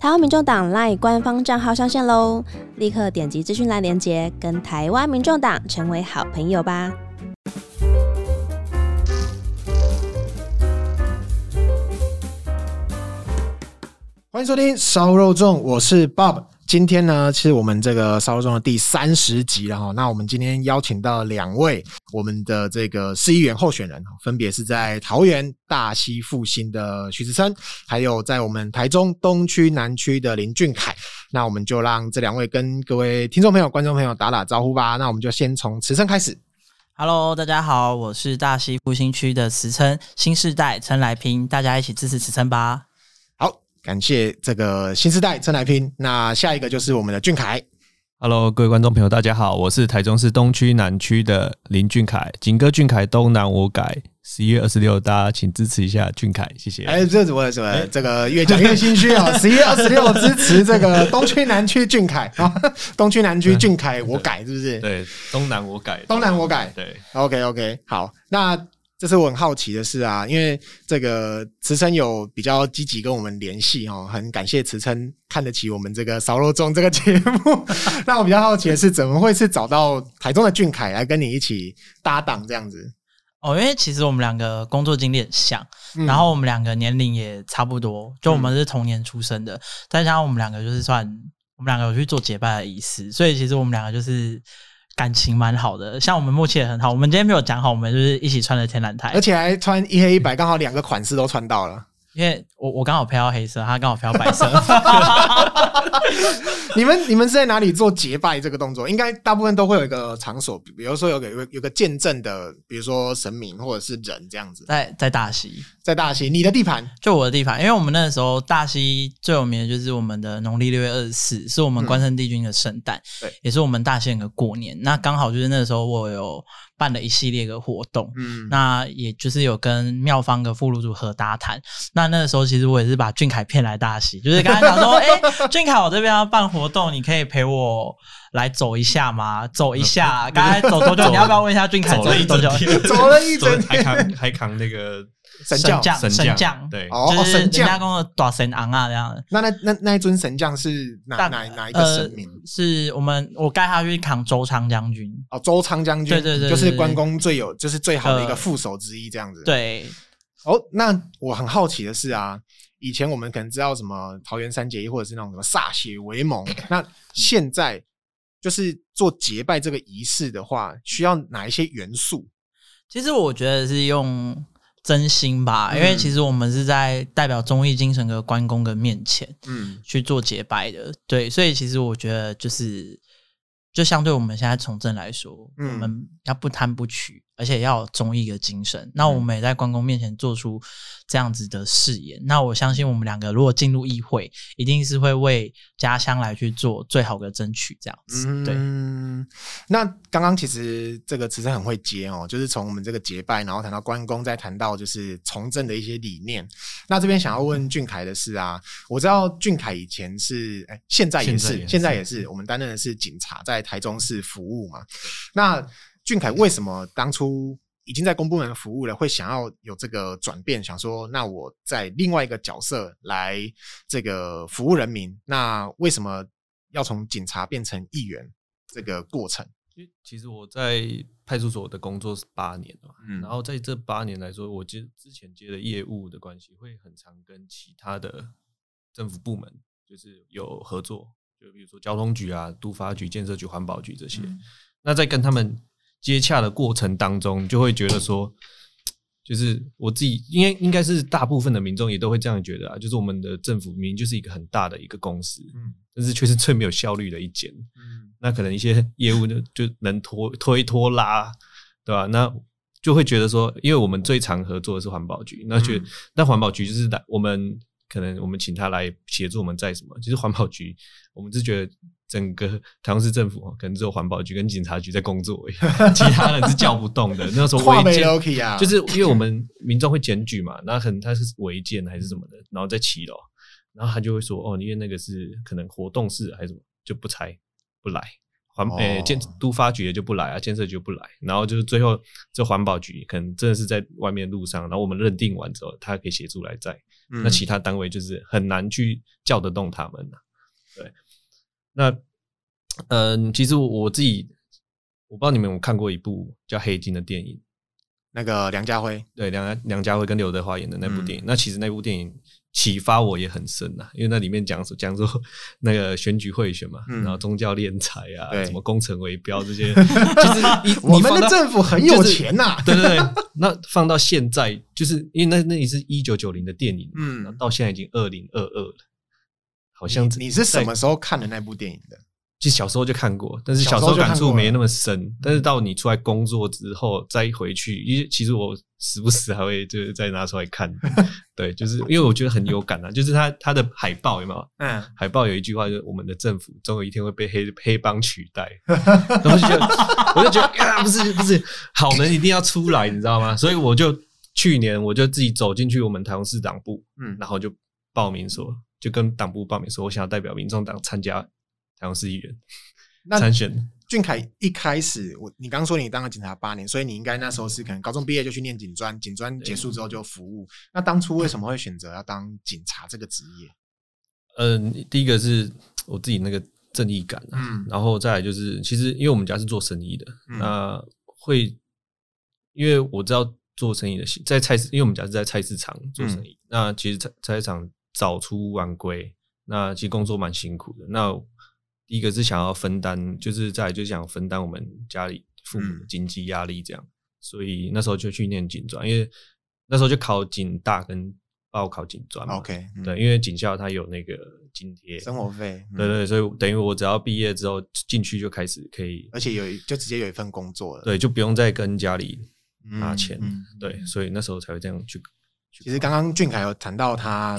台湾民众党 LINE 官方账号上线喽！立刻点击资讯栏连接，跟台湾民众党成为好朋友吧！欢迎收听烧肉粽，我是 Bob。今天呢，是我们这个烧肉中的第三十集了哈。那我们今天邀请到两位我们的这个市议员候选人，分别是在桃园大溪复兴的许慈琛，还有在我们台中东区南区的林俊凯。那我们就让这两位跟各位听众朋友、观众朋友打打招呼吧。那我们就先从慈琛开始。Hello，大家好，我是大溪复兴区的慈琛，新世代琛来拼，大家一起支持慈琛吧。感谢这个新时代琛来拼，那下一个就是我们的俊凯。Hello，各位观众朋友，大家好，我是台中市东区南区的林俊凯，景哥俊凯，东南我改。十一月二十六，大家请支持一下俊凯，谢谢。哎，这怎么怎么这个越讲越心虚啊！十一月二十六支持这个东区南区俊凯啊，东区南区俊凯我改是不是？对，东南我改，东南我改。对，OK OK，好，那。这是我很好奇的事啊，因为这个慈琛有比较积极跟我们联系哦，很感谢慈琛看得起我们这个烧肉粽这个节目。那我比较好奇的是，怎么会是找到台中的俊凯来跟你一起搭档这样子？哦，因为其实我们两个工作经历很像，嗯、然后我们两个年龄也差不多，就我们是同年出生的，嗯、再加上我们两个就是算我们两个有去做结拜的仪式，所以其实我们两个就是。感情蛮好的，像我们默契也很好。我们今天没有讲好，我们就是一起穿的天蓝台，而且还穿一黑一白，刚好两个款式都穿到了。因为我我刚好飘到黑色，他刚好飘到白色。你们你们是在哪里做结拜这个动作？应该大部分都会有一个场所，比如说有个有个有个见证的，比如说神明或者是人这样子。在在大溪，在大溪，你的地盘就我的地盘，因为我们那个时候大溪最有名的就是我们的农历六月二十四，是我们关圣帝君的圣诞，对、嗯，也是我们大溪人的过年。那刚好就是那个时候我有。办了一系列的活动，嗯，那也就是有跟妙方的副露组合搭谈。那那个时候，其实我也是把俊凯骗来大喜，就是刚才讲说，哎、欸，俊凯，我这边要办活动，你可以陪我来走一下吗？走一下，刚才走多久？你要不要问一下俊凯走了多久？走了一整天，还扛还扛那个。神将，神将，对，就是人家讲的大神昂啊这样。那那那那一尊神将是哪哪哪一个神明？是我们我带他去扛周昌将军。哦，周昌将军，对对对，就是关公最有，就是最好的一个副手之一这样子。对。哦，那我很好奇的是啊，以前我们可能知道什么桃园三结义，或者是那种什么歃血为盟。那现在就是做结拜这个仪式的话，需要哪一些元素？其实我觉得是用。真心吧，因为其实我们是在代表忠义精神的关公的面前，嗯，去做结拜的，对，所以其实我觉得就是，就相对我们现在从政来说，嗯，我们要不贪不取。而且要有忠义的精神，那我们也在关公面前做出这样子的誓言。嗯、那我相信我们两个如果进入议会，一定是会为家乡来去做最好的争取，这样子。嗯，对。那刚刚其实这个慈琛很会接哦，就是从我们这个结拜，然后谈到关公，再谈到就是从政的一些理念。那这边想要问俊凯的是啊，我知道俊凯以前是，哎，现在也是，现在也是，现在也是，我们担任的是警察，在台中市服务嘛。那俊凯为什么当初已经在公部门服务了，会想要有这个转变？想说，那我在另外一个角色来这个服务人民。那为什么要从警察变成议员这个过程？因为其实我在派出所的工作是八年嘛，嗯，然后在这八年来说，我接之前接的业务的关系，会很常跟其他的政府部门就是有合作，就比如说交通局啊、都发局、建设局、环保局这些。嗯，那在跟他们。接洽的过程当中，就会觉得说，就是我自己，应该应该是大部分的民众也都会这样觉得啊，就是我们的政府明明就是一个很大的一个公司，嗯，但是却是最没有效率的一间，嗯，那可能一些业务呢就能拖推拖拉，对吧？那就会觉得说，因为我们最常合作的是环保局，那觉得那环保局就是我们可能我们请他来协助我们在什么，其实环保局我们是觉得。整个台中市政府可能只有环保局跟警察局在工作，其他人是叫不动的。那时候违建，就是因为我们民众会检举嘛，那可能他是违建还是什么的，然后在骑楼，然后他就会说哦，因为那个是可能活动室还是什么，就不拆不来。环诶建都发局也就不来啊，建设就不来，然后就是最后这环保局可能真的是在外面路上，然后我们认定完之后，他可以协助来在，嗯、那其他单位就是很难去叫得动他们、啊、对，那嗯、呃，其实我自己我不知道你们有看过一部叫《黑金》的电影，那个梁家辉。对梁梁家辉跟刘德华演的那部电影，嗯、那其实那部电影。启发我也很深呐，因为那里面讲说讲说那个选举贿选嘛，然后宗教敛财啊，什么工程围标这些，其实我们的政府很有钱呐。对对对，那放到现在，就是因为那那也是一九九零的电影，嗯，到现在已经二零二二了，好像你是什么时候看的那部电影的？其实小时候就看过，但是小时候感触没那么深。但是到你出来工作之后再回去，因为其实我时不时还会就是再拿出来看。对，就是因为我觉得很有感啊。就是他他的海报有没有？嗯，海报有一句话就是“我们的政府总有一天会被黑黑帮取代”，然后就觉得我就觉得啊，不是不是，好人一定要出来，你知道吗？所以我就去年我就自己走进去我们台中市党部，嗯，然后就报名说，就跟党部报名说，我想要代表民众党参加。台中市议员参选。俊凯一开始，我你刚说你当了警察八年，所以你应该那时候是可能高中毕业就去念警专，警专结束之后就服务。那当初为什么会选择要当警察这个职业？嗯，第一个是我自己那个正义感，嗯，然后再来就是，其实因为我们家是做生意的，嗯、那会因为我知道做生意的在菜市，因为我们家是在菜市场做生意，嗯、那其实菜菜市场早出晚归，那其实工作蛮辛苦的，那。第一个是想要分担，就是在就想分担我们家里父母的经济压力，这样，嗯、所以那时候就去念警专，因为那时候就考警大跟报考警专嘛。OK，、嗯、对，因为警校它有那个津贴，生活费。嗯、对，对对，所以等于我只要毕业之后进去就开始可以，而且有就直接有一份工作了。对，就不用再跟家里拿钱。对，所以那时候才会这样去。其实刚刚俊凯有谈到他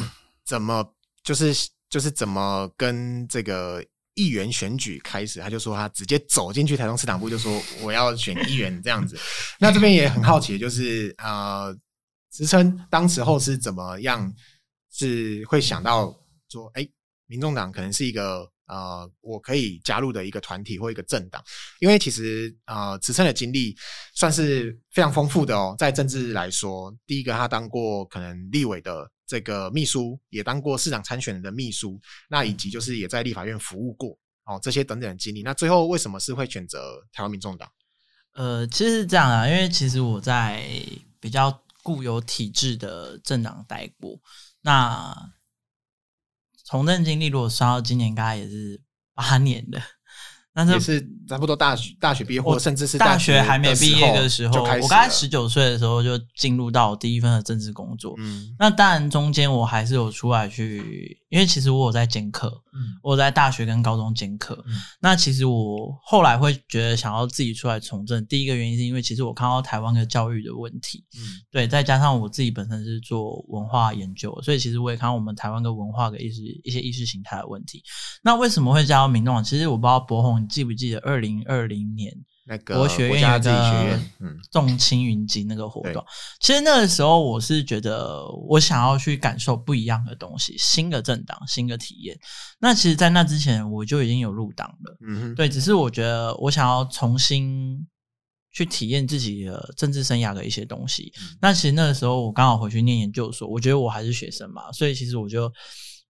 怎么就是就是怎么跟这个。议员选举开始，他就说他直接走进去台中市党部，就说我要选议员这样子。那这边也很好奇，就是呃，职称当时候是怎么样，是会想到说，哎、民众党可能是一个呃，我可以加入的一个团体或一个政党。因为其实呃，职称的经历算是非常丰富的哦，在政治来说，第一个他当过可能立委的。这个秘书也当过市长参选人的秘书，那以及就是也在立法院服务过哦，这些等等的经历。那最后为什么是会选择台湾民众党？呃，其实是这样啊，因为其实我在比较固有体制的政党待过，那从政经历如果算到今年，应该也是八年的。那也是差不多大学大学毕业，或甚至是大学还没毕业的时候，我刚才十九岁的时候就进入到第一份的政治工作。嗯，那当然中间我还是有出来去，因为其实我有在兼课，嗯，我在大学跟高中兼课。嗯，那其实我后来会觉得想要自己出来从政，第一个原因是因为其实我看到台湾的教育的问题，嗯，对，再加上我自己本身是做文化研究，所以其实我也看到我们台湾的文化的意识一些意识形态的问题。那为什么会加入民众党？其实我不知道博鸿。你记不记得二零二零年那个国学院有个众青云集那个活动？其实那个时候我是觉得我想要去感受不一样的东西，新的政党，新的体验。那其实，在那之前我就已经有入党了，嗯哼，对，只是我觉得我想要重新去体验自己的政治生涯的一些东西。那其实那个时候我刚好回去念研究所，我觉得我还是学生嘛，所以其实我就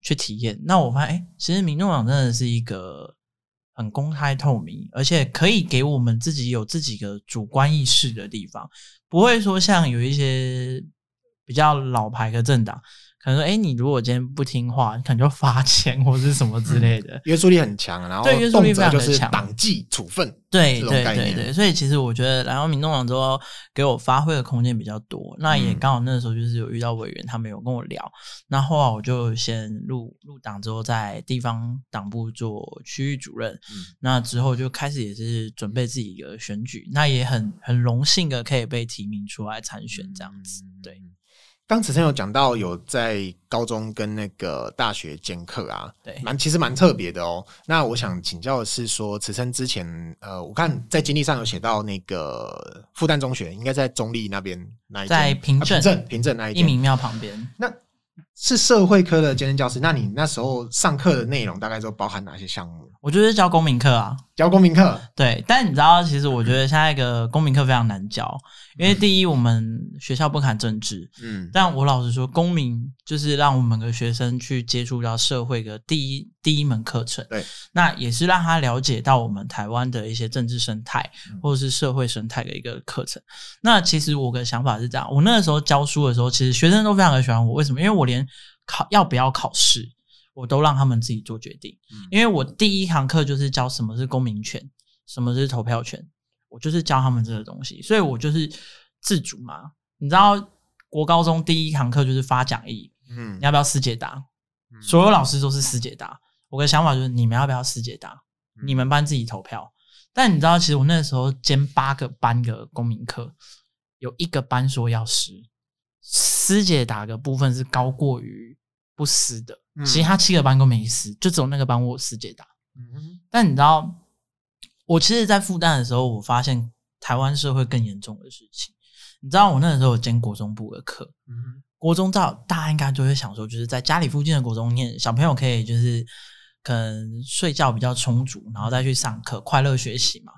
去体验。那我发现，哎，其实民众党真的是一个。很公开透明，而且可以给我们自己有自己的主观意识的地方，不会说像有一些比较老牌的政党。可能说，哎、欸，你如果今天不听话，你可能就罚钱或是什么之类的，约束力很强，然后对约束力非常的强，党纪处分，对对对对，所以其实我觉得来到民众党之后，给我发挥的空间比较多。那也刚好那时候就是有遇到委员，他们有跟我聊，那后来我就先入入党之后，在地方党部做区域主任，嗯、那之后就开始也是准备自己的选举，那也很很荣幸的可以被提名出来参选这样子，对。刚职称有讲到有在高中跟那个大学兼课啊，对，蛮其实蛮特别的哦。那我想请教的是说，职称之前呃，我看在经历上有写到那个复旦中学，应该在中立那边那一间，在平镇、啊、平镇平镇那一间，义民庙旁边。那是社会科的兼任教师，那你那时候上课的内容大概都包含哪些项目？我就是教公民课啊，教公民课。对，但你知道，其实我觉得现在一个公民课非常难教，因为第一，我们学校不谈政治，嗯，但我老实说，公民就是让我们的学生去接触到社会的第一第一门课程，对，那也是让他了解到我们台湾的一些政治生态或者是社会生态的一个课程。那其实我的想法是这样，我那个时候教书的时候，其实学生都非常的喜欢我，为什么？因为我连考要不要考试。我都让他们自己做决定，因为我第一堂课就是教什么是公民权，什么是投票权，我就是教他们这个东西，所以我就是自主嘛。你知道，国高中第一堂课就是发讲义，嗯，你要不要师解答？所有老师都是师解答。我的想法就是，你们要不要师解答？你们班自己投票。但你知道，其实我那时候兼八个班的公民课，有一个班说要师，师解答的部分是高过于不师的。其他七个班都没师，就只有那个班我师解答。但你知道，我其实，在复旦的时候，我发现台湾社会更严重的事情。你知道，我那个时候有兼国中部的课，国中照大家应该就会想说，就是在家里附近的国中念，小朋友可以就是可能睡觉比较充足，然后再去上课，快乐学习嘛。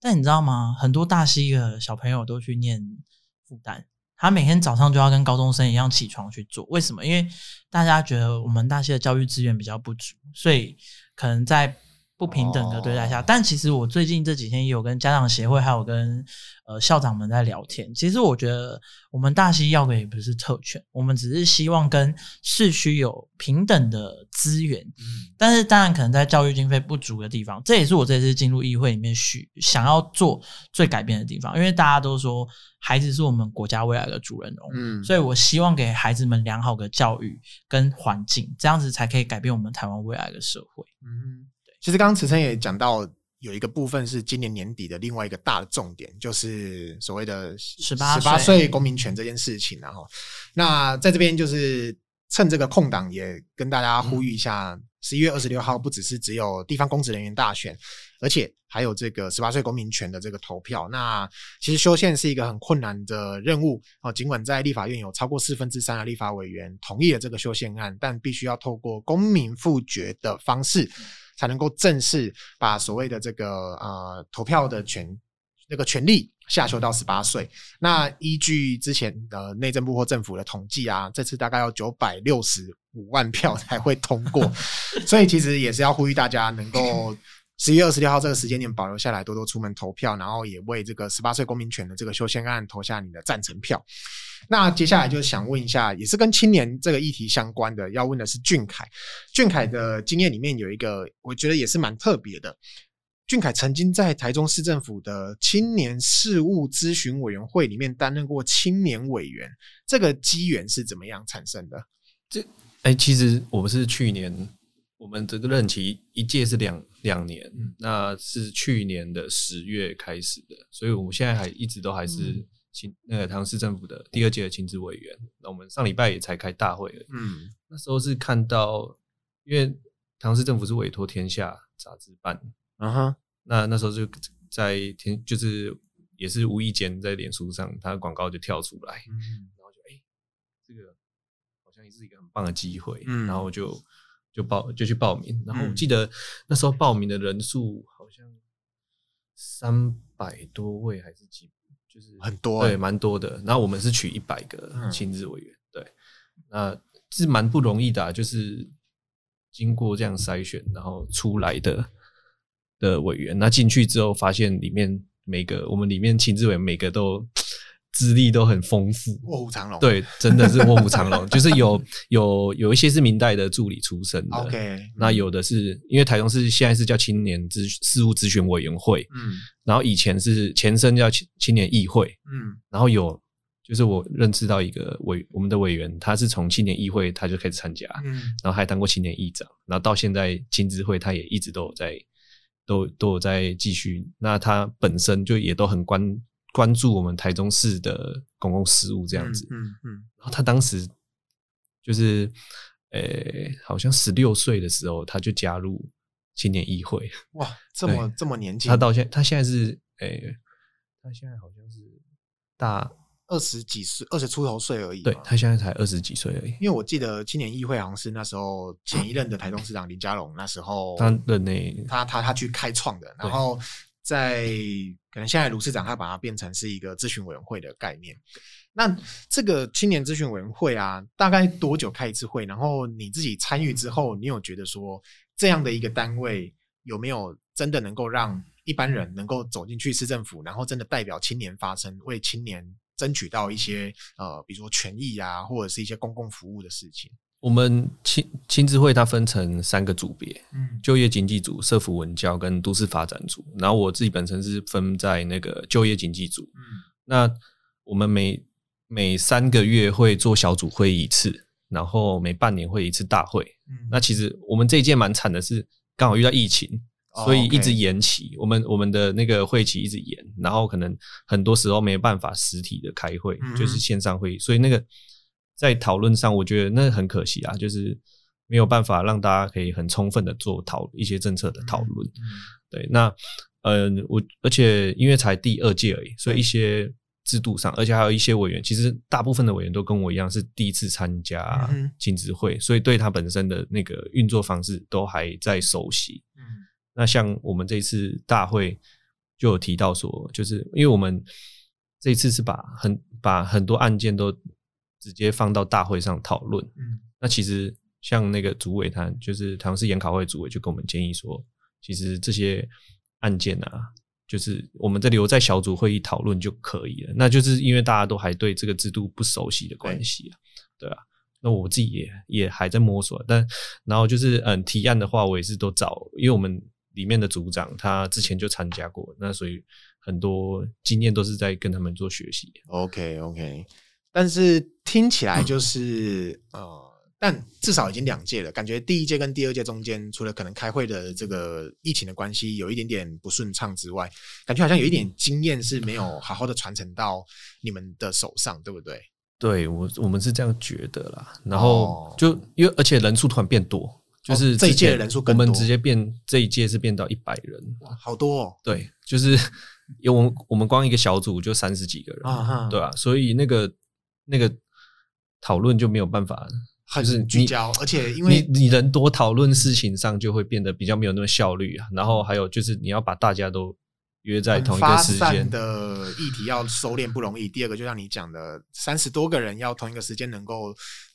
但你知道吗？很多大溪的小朋友都去念复旦。他每天早上就要跟高中生一样起床去做，为什么？因为大家觉得我们大溪的教育资源比较不足，所以可能在。不平等的对待下，但其实我最近这几天也有跟家长协会，还有跟呃校长们在聊天。其实我觉得我们大溪要的也不是特权，我们只是希望跟市区有平等的资源。嗯，但是当然可能在教育经费不足的地方，这也是我这次进入议会里面需想要做最改变的地方。因为大家都说孩子是我们国家未来的主人翁，嗯，所以我希望给孩子们良好的教育跟环境，这样子才可以改变我们台湾未来的社会。嗯。其实刚刚慈琛也讲到，有一个部分是今年年底的另外一个大的重点，就是所谓的十八十八岁公民权这件事情。然后，那在这边就是趁这个空档，也跟大家呼吁一下，十一月二十六号不只是只有地方公职人员大选，而且还有这个十八岁公民权的这个投票。那其实修宪是一个很困难的任务哦，尽管在立法院有超过四分之三的立法委员同意了这个修宪案，但必须要透过公民复决的方式。才能够正式把所谓的这个呃投票的权那个权利下修到十八岁。那依据之前的内政部或政府的统计啊，这次大概要九百六十五万票才会通过。所以其实也是要呼吁大家能够十一月二十六号这个时间点保留下来，多多出门投票，然后也为这个十八岁公民权的这个修宪案投下你的赞成票。那接下来就想问一下，也是跟青年这个议题相关的，要问的是俊凯。俊凯的经验里面有一个，我觉得也是蛮特别的。俊凯曾经在台中市政府的青年事务咨询委员会里面担任过青年委员，这个机缘是怎么样产生的？这哎、欸，其实我们是去年，我们这个任期一届是两两年，嗯，那是去年的十月开始的，所以我们现在还一直都还是。那个台中市政府的第二届的亲子委员，那我们上礼拜也才开大会了。嗯，那时候是看到，因为台中市政府是委托天下杂志办，啊哈，那那时候就在天，就是也是无意间在脸书上，他的广告就跳出来，嗯，然后就哎、欸，这个好像也是一个很棒的机会，嗯，然后就就报就去报名，然后我记得那时候报名的人数好像三百多位还是几。就是很多、欸，对，蛮多的。然后我们是取一百个亲自委员，嗯、对，那是蛮不容易的、啊，就是经过这样筛选，然后出来的的委员。那进去之后，发现里面每个我们里面亲自委员每个都。资历都很丰富，卧虎藏龙。对，真的是卧虎藏龙，就是有有有一些是明代的助理出身的，OK，那有的是因为台中市现在是叫青年咨事务咨询委员会，嗯，然后以前是前身叫青青年议会，嗯，然后有就是我认识到一个委我们的委员，他是从青年议会他就开始参加，嗯，然后还当过青年议长，然后到现在青咨会他也一直都有在都都有在继续，那他本身就也都很关。关注我们台中市的公共事务这样子，嗯嗯，然后他当时就是，呃、欸，好像十六岁的时候他就加入青年议会，哇，这么这么年轻，他到现他现在是，呃、欸，他现在好像是大二十几岁，二十出头岁而已。对，他现在才二十几岁而已。因为我记得青年议会好像是那时候前一任的台中市长林佳龙那时候他的那他他他去开创的，然后在可能现在卢市长他把它变成是一个咨询委员会的概念。那这个青年咨询委员会啊，大概多久开一次会？然后你自己参与之后，你有觉得说这样的一个单位有没有真的能够让一般人能够走进去市政府，然后真的代表青年发声，为青年争取到一些呃，比如说权益啊，或者是一些公共服务的事情？我们青青智会它分成三个组别，嗯，就业经济组、社福文教跟都市发展组。然后我自己本身是分在那个就业经济组，嗯，那我们每每三个月会做小组会议一次，然后每半年会一次大会。嗯，那其实我们这一届蛮惨的是，刚好遇到疫情。所以一直延期，我们我们的那个会期一直延，然后可能很多时候没办法实体的开会，就是线上会议。所以那个在讨论上，我觉得那很可惜啊，就是没有办法让大家可以很充分的做讨一些政策的讨论。对，那呃，我而且因为才第二届而已，所以一些制度上，而且还有一些委员，其实大部分的委员都跟我一样是第一次参加青咨会，所以对他本身的那个运作方式都还在熟悉。嗯那像我们这一次大会就有提到说，就是因为我们这一次是把很把很多案件都直接放到大会上讨论。嗯，那其实像那个主委他就是台中市研考会主委就跟我们建议说，其实这些案件啊，就是我们在留在小组会议讨论就可以了。那就是因为大家都还对这个制度不熟悉的关系啊，对啊。那我自己也也还在摸索，但然后就是嗯，提案的话我也是都找，因为我们。里面的组长他之前就参加过，那所以很多经验都是在跟他们做学习。OK OK，但是听起来就是呃，但至少已经两届了，感觉第一届跟第二届中间，除了可能开会的这个疫情的关系有一点点不顺畅之外，感觉好像有一点经验是没有好好的传承到你们的手上，对不对？对，我我们是这样觉得啦。然后就因为而且人数突然变多。就是这一届的人数，我们直接变这一届是变到一百人，哇，好多哦！对，就是因为我们我们光一个小组就三十几个人，对啊，所以那个那个讨论就没有办法很聚焦，而且因为你你人多，讨论事情上就会变得比较没有那么效率啊。然后还有就是你要把大家都。约在同一个时间的议题要收敛不容易。第二个，就像你讲的，三十多个人要同一个时间能够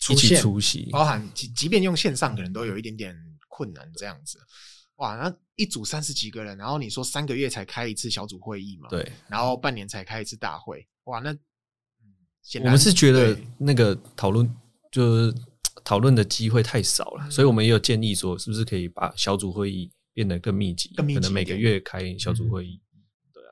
一起出席，包含即即便用线上，可能都有一点点困难。这样子，哇，那一组三十几个人，然后你说三个月才开一次小组会议嘛？对，然后半年才开一次大会，哇，那我们是觉得那个讨论就是讨论的机会太少了，所以我们也有建议说，是不是可以把小组会议变得更密集，可能每个月开小组会议。对啊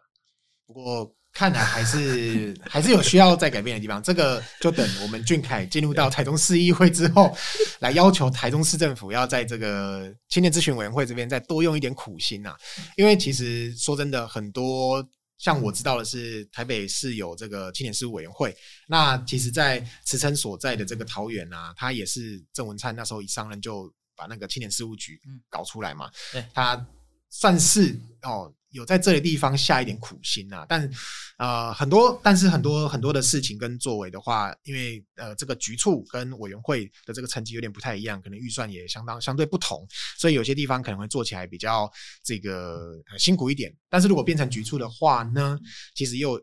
不过看来还是还是有需要再改变的地方，这个就等我们俊凯进入到台中市议会之后，来要求台中市政府要在这个青年咨询委员会这边再多用一点苦心呐。因为其实说真的，很多像我知道的是，台北市有这个青年事务委员会，那其实，在池城所在的这个桃园啊，他也是郑文灿那时候一上任就把那个青年事务局搞出来嘛，他算是哦。有在这个地方下一点苦心呐、啊，但呃很多，但是很多很多的事情跟作为的话，因为呃这个局处跟委员会的这个层级有点不太一样，可能预算也相当相对不同，所以有些地方可能会做起来比较这个、呃、辛苦一点。但是如果变成局处的话呢，其实又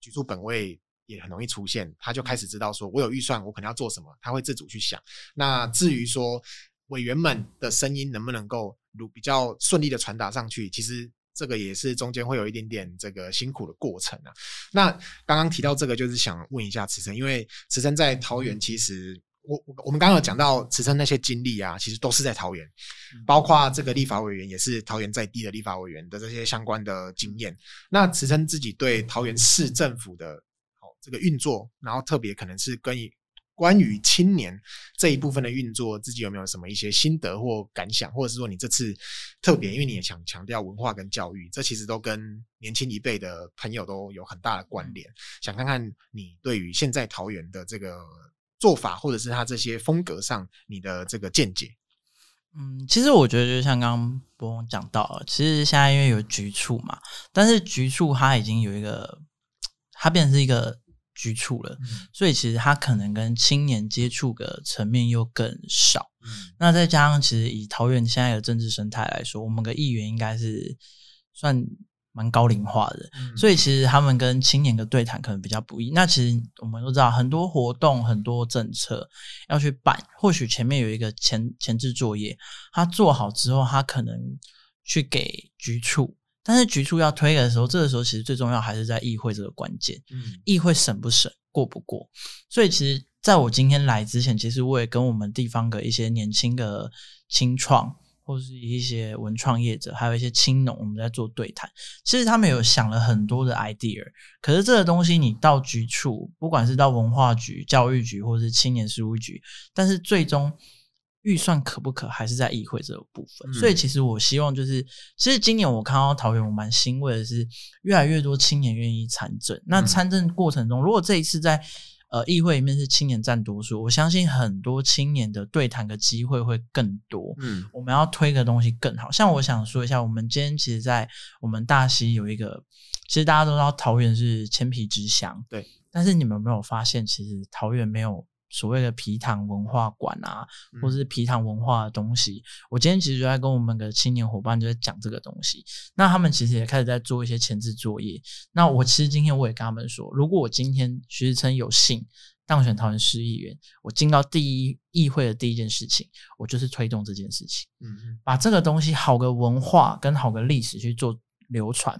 局处本位也很容易出现，他就开始知道说我有预算，我可能要做什么，他会自主去想。那至于说委员们的声音能不能够如比较顺利的传达上去，其实。这个也是中间会有一点点这个辛苦的过程啊。那刚刚提到这个，就是想问一下池生，因为池生在桃园，其实我我们刚刚有讲到池生那些经历啊，其实都是在桃园，包括这个立法委员也是桃园在地的立法委员的这些相关的经验。那池生自己对桃园市政府的好这个运作，然后特别可能是跟关于青年这一部分的运作，自己有没有什么一些心得或感想，或者是说你这次特别，因为你也想强调文化跟教育，这其实都跟年轻一辈的朋友都有很大的关联。想看看你对于现在桃园的这个做法，或者是他这些风格上你的这个见解。嗯，其实我觉得就像刚刚博翁讲到了，其实现在因为有局促嘛，但是局促它已经有一个，它变成是一个。局处了，嗯、所以其实他可能跟青年接触的层面又更少。嗯、那再加上，其实以桃园现在的政治生态来说，我们的议员应该是算蛮高龄化的，嗯、所以其实他们跟青年的对谈可能比较不易。那其实我们都知道，很多活动、很多政策要去办，或许前面有一个前前置作业，他做好之后，他可能去给局处。但是局处要推的时候，这个时候其实最重要还是在议会这个关键。嗯，议会审不审，过不过？所以其实在我今天来之前，其实我也跟我们地方的一些年轻的青创，或是一些文创业者，还有一些青农，我们在做对谈。其实他们有想了很多的 idea，可是这个东西你到局处，不管是到文化局、教育局，或是青年事务局，但是最终。预算可不可还是在议会这个部分，嗯、所以其实我希望就是，其实今年我看到桃园，我蛮欣慰的是，越来越多青年愿意参政。嗯、那参政过程中，如果这一次在呃议会里面是青年占多数，我相信很多青年的对谈的机会会更多。嗯，我们要推的东西更好。像我想说一下，我们今天其实，在我们大溪有一个，其实大家都知道桃园是千皮之乡，对。但是你们有没有发现，其实桃园没有？所谓的皮糖文化馆啊，或是皮糖文化的东西，嗯、我今天其实就在跟我们的青年伙伴就在讲这个东西。那他们其实也开始在做一些前置作业。那我其实今天我也跟他们说，如果我今天徐志琛有幸当选桃园市议员，我进到第一议会的第一件事情，我就是推动这件事情，嗯嗯，把这个东西好的文化跟好的历史去做流传。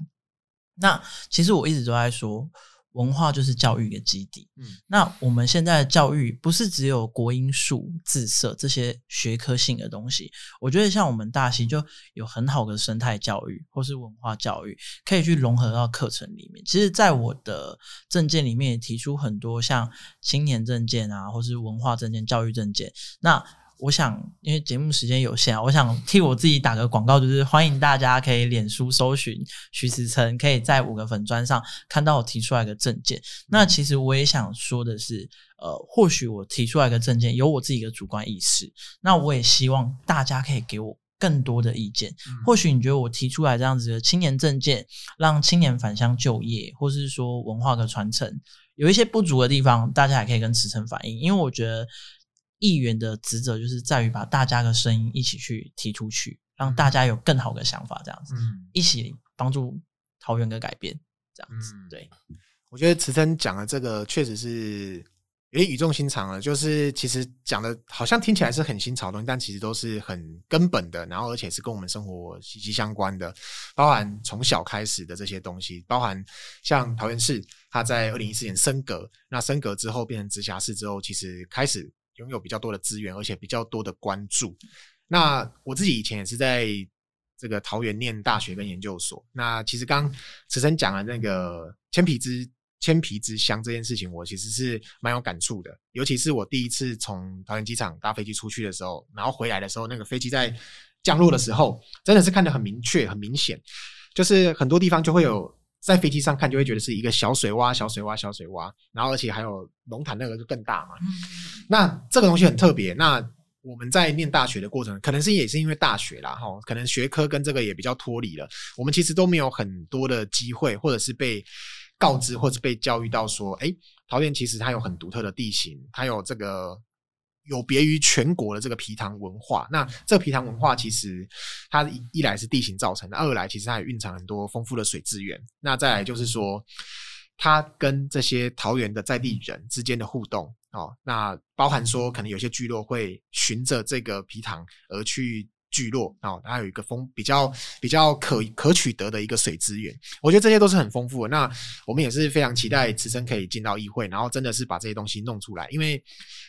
那其实我一直都在说。文化就是教育的基地。嗯，那我们现在的教育不是只有国英数自社这些学科性的东西。我觉得像我们大溪就有很好的生态教育或是文化教育，可以去融合到课程里面。其实，在我的证件里面也提出很多像青年证件啊，或是文化证件、教育证件。那我想，因为节目时间有限啊，我想替我自己打个广告，就是欢迎大家可以脸书搜寻徐时诚，可以在五个粉砖上看到我提出来的证件。那其实我也想说的是，呃，或许我提出来的证件有我自己的主观意识，那我也希望大家可以给我更多的意见。或许你觉得我提出来这样子的青年政见，让青年返乡就业，或是说文化的传承有一些不足的地方，大家也可以跟时诚反映，因为我觉得。议员的职责就是在于把大家的声音一起去提出去，让大家有更好的想法，这样子，嗯、一起帮助桃园的改变，这样子。对，我觉得时诚讲的这个确实是有点语重心长了，就是其实讲的好像听起来是很新潮的东西，但其实都是很根本的，然后而且是跟我们生活息息相关的，包含从小开始的这些东西，包含像桃园市，它在二零一四年升格，那升格之后变成直辖市之后，其实开始。拥有比较多的资源，而且比较多的关注。那我自己以前也是在这个桃园念大学跟研究所。那其实刚池生讲的那个铅皮之铅皮之乡这件事情，我其实是蛮有感触的。尤其是我第一次从桃园机场搭飞机出去的时候，然后回来的时候，那个飞机在降落的时候，真的是看得很明确、很明显，就是很多地方就会有。在飞机上看就会觉得是一个小水洼、小水洼、小水洼，然后而且还有龙潭那个就更大嘛。那这个东西很特别。那我们在念大学的过程，可能是也是因为大学啦，哈，可能学科跟这个也比较脱离了。我们其实都没有很多的机会，或者是被告知，或者是被教育到说，诶，桃园其实它有很独特的地形，它有这个。有别于全国的这个皮糖文化，那这个皮糖文化其实它一来是地形造成的，二来其实它也蕴藏很多丰富的水资源。那再来就是说，它跟这些桃园的在地人之间的互动哦，那包含说可能有些聚落会循着这个皮糖而去。聚落哦，它有一个丰比较比较可可取得的一个水资源，我觉得这些都是很丰富的。那我们也是非常期待时诚可以进到议会，然后真的是把这些东西弄出来。因为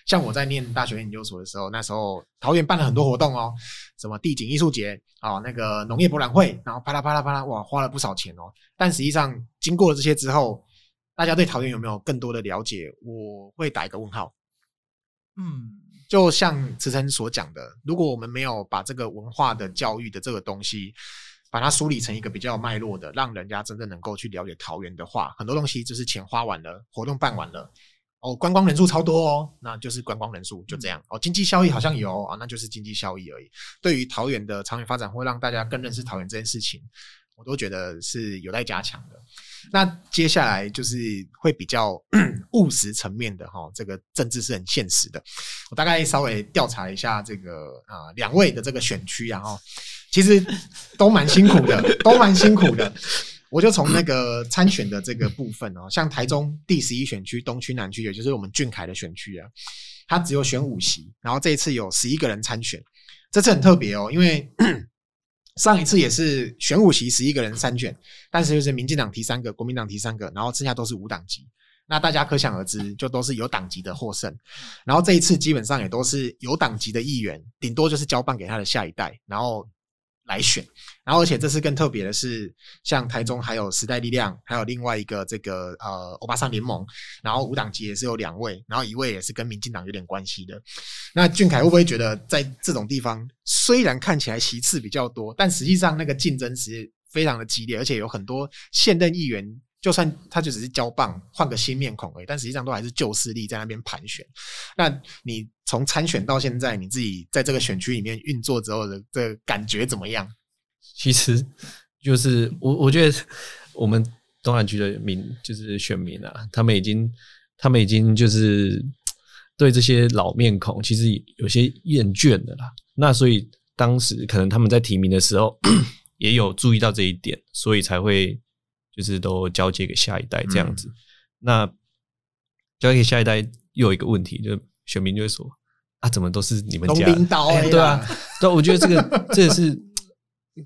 像我在念大学研究所的时候，那时候桃园办了很多活动哦，什么地景艺术节啊，那个农业博览会，然后啪啦啪啦啪啦，哇，花了不少钱哦。但实际上经过了这些之后，大家对桃园有没有更多的了解？我会打一个问号。嗯。就像时诚所讲的，如果我们没有把这个文化的教育的这个东西，把它梳理成一个比较脉络的，让人家真正能够去了解桃园的话，很多东西就是钱花完了，活动办完了，哦，观光人数超多哦，那就是观光人数就这样哦，经济效益好像有啊，那就是经济效益而已。对于桃园的长远发展，会让大家更认识桃园这件事情，我都觉得是有待加强的。那接下来就是会比较 务实层面的哈，这个政治是很现实的。我大概稍微调查一下这个啊两位的这个选区啊哈，其实都蛮辛苦的，都蛮辛苦的。我就从那个参选的这个部分哦，像台中第十一选区东区南区，也就是我们俊凯的选区啊，他只有选五席，然后这一次有十一个人参选，这次很特别哦，因为上一次也是选五席十一个人三选，但是就是民进党提三个，国民党提三个，然后剩下都是无党籍，那大家可想而知，就都是有党籍的获胜，然后这一次基本上也都是有党籍的议员，顶多就是交棒给他的下一代，然后。来选，然后而且这次更特别的是，像台中还有时代力量，还有另外一个这个呃欧巴桑联盟，然后五党籍也是有两位，然后一位也是跟民进党有点关系的。那俊凯会不会觉得在这种地方，虽然看起来席次比较多，但实际上那个竞争是非常的激烈，而且有很多现任议员。就算他就只是交棒换个新面孔而已，但实际上都还是旧势力在那边盘旋。那你从参选到现在，你自己在这个选区里面运作之后的这个感觉怎么样？其实就是我我觉得我们东南区的民就是选民啊，他们已经他们已经就是对这些老面孔其实有些厌倦的啦。那所以当时可能他们在提名的时候 也有注意到这一点，所以才会。就是都交接给下一代这样子，嗯、那交给下一代又有一个问题，就选民就会说啊，怎么都是你们家的？欸、对啊，对，我觉得这个这个是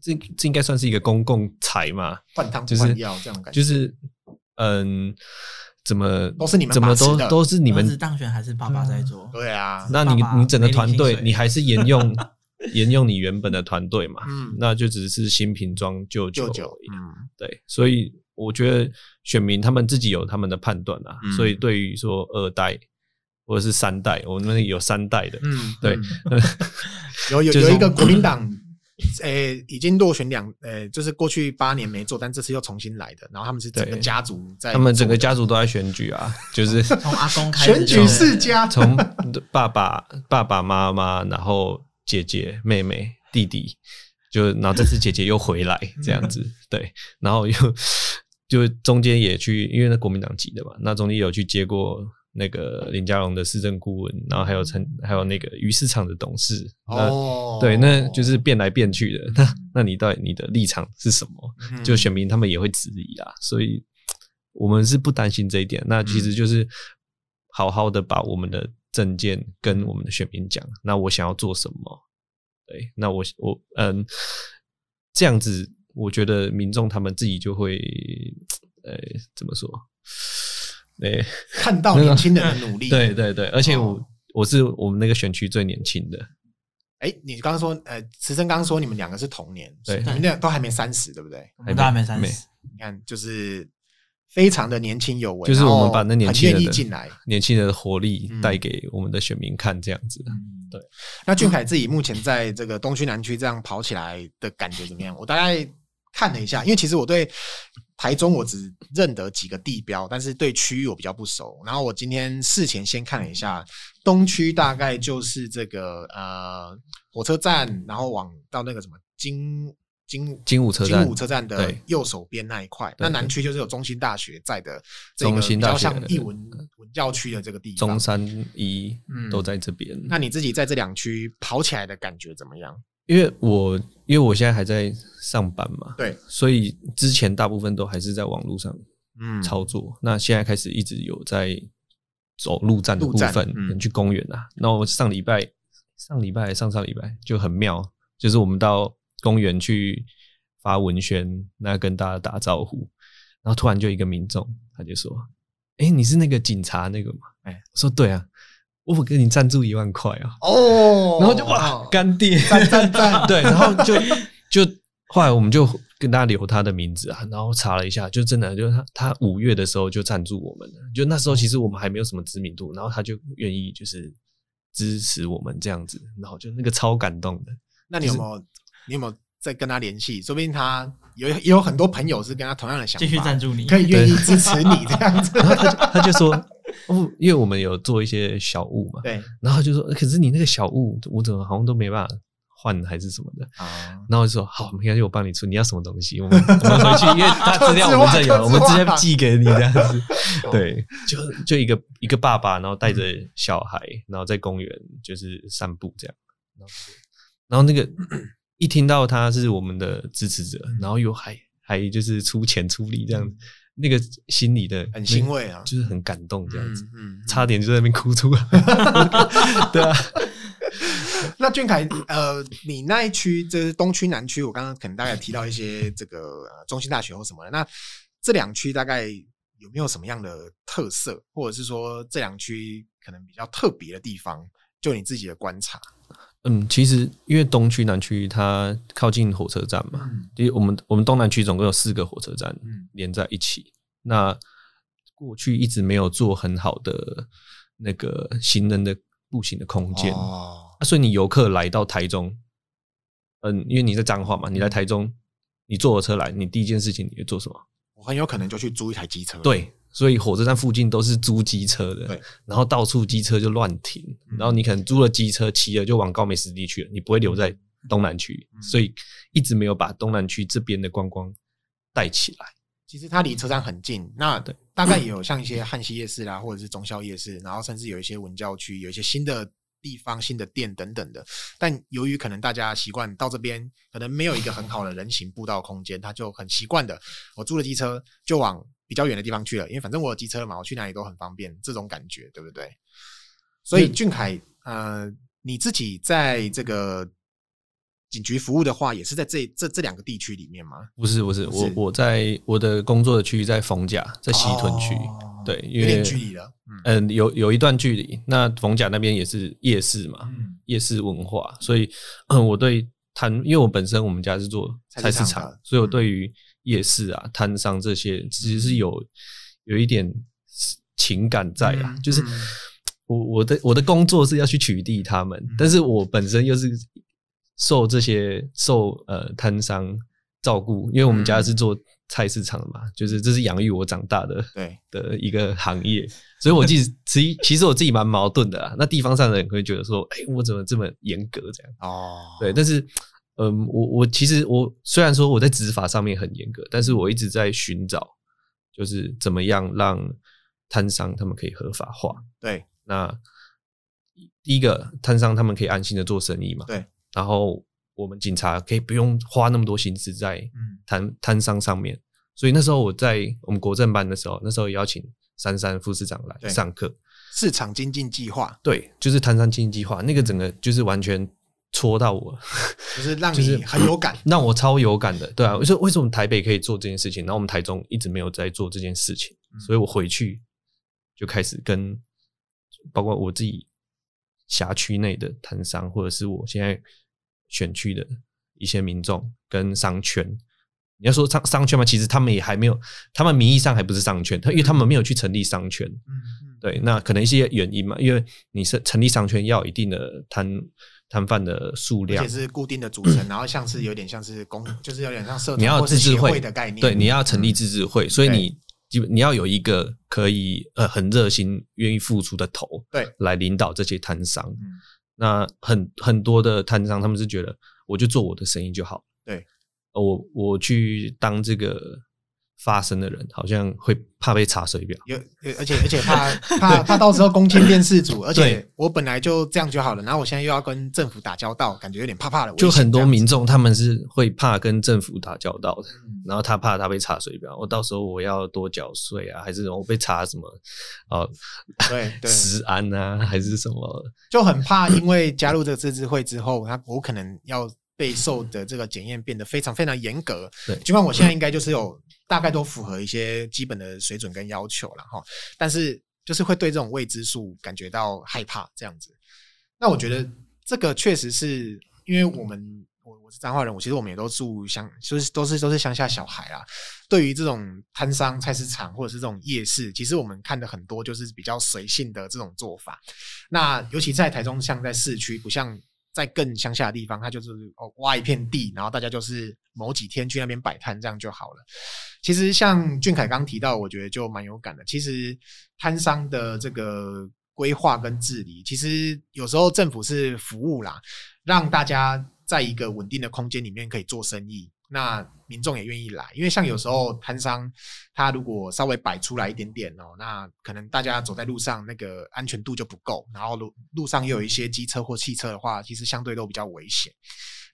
这这应该算是一个公共财嘛，换汤换药这样感觉，就是嗯，怎么都是你们怎么都都是你们是当选还是爸爸在做？对啊，那你你整个团队你还是沿用 沿用你原本的团队嘛？嗯，那就只是新瓶装旧酒，嗯，对，所以我觉得选民他们自己有他们的判断啊，嗯、所以对于说二代或者是三代，我们有三代的，嗯，对，嗯、有有有一个国民党，诶、欸，已经落选两，诶、欸，就是过去八年没做，但这次又重新来的，然后他们是整个家族在，他们整个家族都在选举啊，就是 从阿公开始选举世家，从爸爸、爸爸妈妈，然后。姐姐、妹妹、弟弟，就然后这次姐姐又回来这样子，对，然后又就中间也去，因为那国民党籍的嘛，那中间有去接过那个林佳龙的市政顾问，然后还有陈，还有那个鱼市场的董事，哦，对，那就是变来变去的。那那你到底你的立场是什么？就选民他们也会质疑啊，所以我们是不担心这一点。那其实就是好好的把我们的。证件跟我们的选民讲，那我想要做什么？对，那我我嗯，这样子，我觉得民众他们自己就会，呃，怎么说？对，看到年轻人的努力，对对对，而且我我是我们那个选区最年轻的。哎，你刚刚说，呃，池生刚刚说你们两个是同年，对，你们俩都还没三十，对不对？还都还没三十，你看就是。非常的年轻有为，就是我们把那年轻人进来，年轻人的活力带给我们的选民看，这样子。嗯、对。那俊凯自己目前在这个东区南区这样跑起来的感觉怎么样？我大概看了一下，因为其实我对台中我只认得几个地标，但是对区域我比较不熟。然后我今天事前先看了一下东区，大概就是这个呃火车站，然后往到那个什么金。金金武车站，金武车站的右手边那一块，那南区就是有中心大学在的，中兴大学比较像艺文文教区的这个地方，中山一都在这边。那你自己在这两区跑起来的感觉怎么样？因为我因为我现在还在上班嘛，对，所以之前大部分都还是在网络上嗯操作，那现在开始一直有在走陆战的部分，嗯，去公园啊。那我上礼拜上礼拜上上礼拜就很妙，就是我们到。公园去发文宣，那跟大家打招呼，然后突然就一个民众，他就说：“哎、欸，你是那个警察那个吗？”哎、欸，我说：“对啊，我给你赞助一万块啊。”哦，然后就哇，干爹，赞赞赞，对，然后就就后来我们就跟大家留他的名字啊，然后查了一下，就真的就是他他五月的时候就赞助我们了，就那时候其实我们还没有什么知名度，然后他就愿意就是支持我们这样子，然后就那个超感动的。那你有没有？就是你有没有在跟他联系？说不定他有也有很多朋友是跟他同样的想法，继续赞助你，可以愿意支持你这样子。然后他就他就说，哦，因为我们有做一些小物嘛，对。然后就说，可是你那个小物，我怎么好像都没办法换还是什么的啊？然后我就说好，没关系，我帮你出，你要什么东西，我们 我们回去，因为他资料我们这有，我们直接寄给你这样子。对，就就一个一个爸爸，然后带着小孩，然后在公园就是散步这样。然后，然后那个 一听到他是我们的支持者，然后又还还就是出钱出力这样子。那个心里的很欣慰啊，就是很感动这样子，嗯，嗯差点就在那边哭出来，对啊。那俊凯，呃，你那一区就是东区、南区，我刚刚可能大概提到一些这个中心大学或什么的，那这两区大概有没有什么样的特色，或者是说这两区可能比较特别的地方？就你自己的观察。嗯，其实因为东区、南区它靠近火车站嘛，因为我们我们东南区总共有四个火车站连在一起。那过去一直没有做很好的那个行人的步行的空间，哦所以你游客来到台中，嗯，因为你在彰化嘛，你来台中，你坐火车来，你第一件事情你会做什么？我很有可能就去租一台机车。对。所以火车站附近都是租机车的，然后到处机车就乱停，然后你可能租了机车骑了就往高美湿地去了，你不会留在东南区，所以一直没有把东南区这边的观光带起来。其实它离车站很近，那大概也有像一些汉西夜市啦，或者是中宵夜市，然后甚至有一些文教区，有一些新的。地方新的店等等的，但由于可能大家习惯到这边，可能没有一个很好的人行步道空间，他就很习惯的，我租了机车就往比较远的地方去了，因为反正我有机车嘛，我去哪里都很方便，这种感觉对不对？所以俊凯，呃，你自己在这个警局服务的话，也是在这这这两个地区里面吗？不是，不是，我我在我的工作的区域在逢甲，在西屯区。哦对，因为有点距离了，嗯，有有一段距离。那逢甲那边也是夜市嘛，嗯、夜市文化，所以，嗯，我对摊，因为我本身我们家是做菜市场，所以我对于夜市啊、摊商这些，其实是有有一点情感在啊。嗯、就是我我的我的工作是要去取缔他们，嗯、但是我本身又是受这些受呃摊商照顾，因为我们家是做。菜市场嘛，就是这是养育我长大的对 的一个行业，所以我 其实其其实我自己蛮矛盾的啊。那地方上的人会觉得说，哎，我怎么这么严格这样？哦，对，但是，嗯，我我其实我虽然说我在执法上面很严格，但是我一直在寻找，就是怎么样让摊商他们可以合法化。对，那第一个摊商他们可以安心的做生意嘛。对，然后。我们警察可以不用花那么多心思在摊摊商上面，所以那时候我在我们国政班的时候，那时候邀请珊珊副市长来上课，市场经济计划，对，就是摊商经济计划，那个整个就是完全戳到我，就是让你很有感，让我超有感的，对啊，我说为什么台北可以做这件事情，然后我们台中一直没有在做这件事情，所以我回去就开始跟包括我自己辖区内的摊商，或者是我现在。选区的一些民众跟商圈，你要说商商圈嘛，其实他们也还没有，他们名义上还不是商圈，他因为他们没有去成立商圈。嗯，对，那可能一些原因嘛，因为你是成立商圈要有一定的摊摊贩的数量，而且是固定的组成，然后像是有点像是公，就是有点像社团，你要自治会的概念，对，你要成立自治会，所以你基本你要有一个可以呃很热心、愿意付出的头，对，来领导这些摊商。那很很多的摊商，他们是觉得我就做我的生意就好。对，我我去当这个发声的人，好像会怕被查水表。有，而且而且怕 怕怕到时候公亲变事主，而且我本来就这样就好了，然后我现在又要跟政府打交道，感觉有点怕怕的。就很多民众他们是会怕跟政府打交道的，嗯、然后他怕他被查水表，我到时候我要多缴税啊，还是我被查什么？哦，对对，食安啊，还是什么？就很怕，因为加入这个自治会之后，他我可能要被受的这个检验变得非常非常严格。对，尽管我现在应该就是有。大概都符合一些基本的水准跟要求了哈，但是就是会对这种未知数感觉到害怕这样子。那我觉得这个确实是因为我们我我是彰化人，我其实我们也都住乡，就是都是都是乡下小孩啊。对于这种摊商、菜市场或者是这种夜市，其实我们看的很多就是比较随性的这种做法。那尤其在台中，像在市区，不像。在更乡下的地方，他就是哦挖一片地，然后大家就是某几天去那边摆摊，这样就好了。其实像俊凯刚提到，我觉得就蛮有感的。其实摊商的这个规划跟治理，其实有时候政府是服务啦，让大家在一个稳定的空间里面可以做生意，那民众也愿意来。因为像有时候摊商他如果稍微摆出来一点点哦，那可能大家走在路上那个安全度就不够，然后路路上又有一些机车或汽车的话，其实相对都比较危险。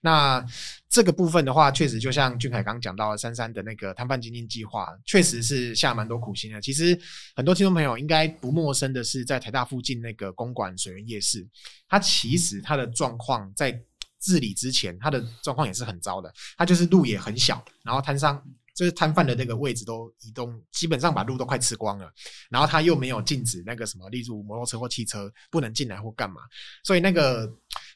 那这个部分的话，确实就像俊凯刚刚讲到的，珊珊的那个摊贩精进计划，确实是下蛮多苦心的。其实很多听众朋友应该不陌生的是，在台大附近那个公馆水源夜市，它其实它的状况在治理之前，它的状况也是很糟的。它就是路也很小，然后摊上就是摊贩的那个位置都移动，基本上把路都快吃光了。然后它又没有禁止那个什么，例如摩托车或汽车不能进来或干嘛，所以那个。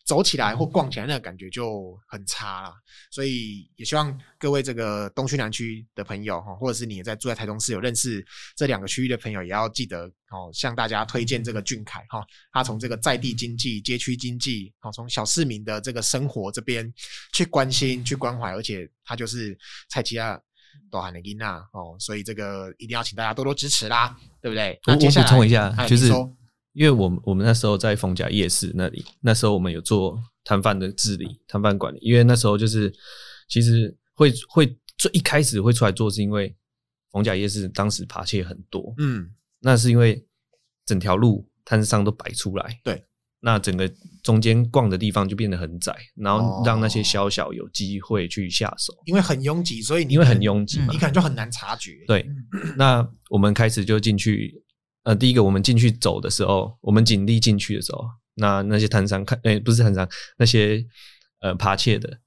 走起来或逛起来那个感觉就很差了，所以也希望各位这个东区南区的朋友哈，或者是你在住在台中市有认识这两个区域的朋友，也要记得哦，向大家推荐这个俊凯哈，他从这个在地经济、街区经济，哦，从小市民的这个生活这边去关心、去关怀，而且他就是蔡奇亚多罕的吉娜哦，所以这个一定要请大家多多支持啦，对不对？我补充一下，就是。因为我们我们那时候在逢甲夜市那里，那时候我们有做摊贩的治理、摊贩管理。因为那时候就是其实会会最一开始会出来做，是因为逢甲夜市当时扒窃很多，嗯，那是因为整条路摊商都摆出来，对，那整个中间逛的地方就变得很窄，然后让那些小小有机会去下手，因为很拥挤，所以你因为很拥挤嘛，你可能就很难察觉。对，那我们开始就进去。呃，第一个我们进去走的时候，我们警力进去的时候，那那些摊商看，哎、欸，不是摊商，那些呃扒窃的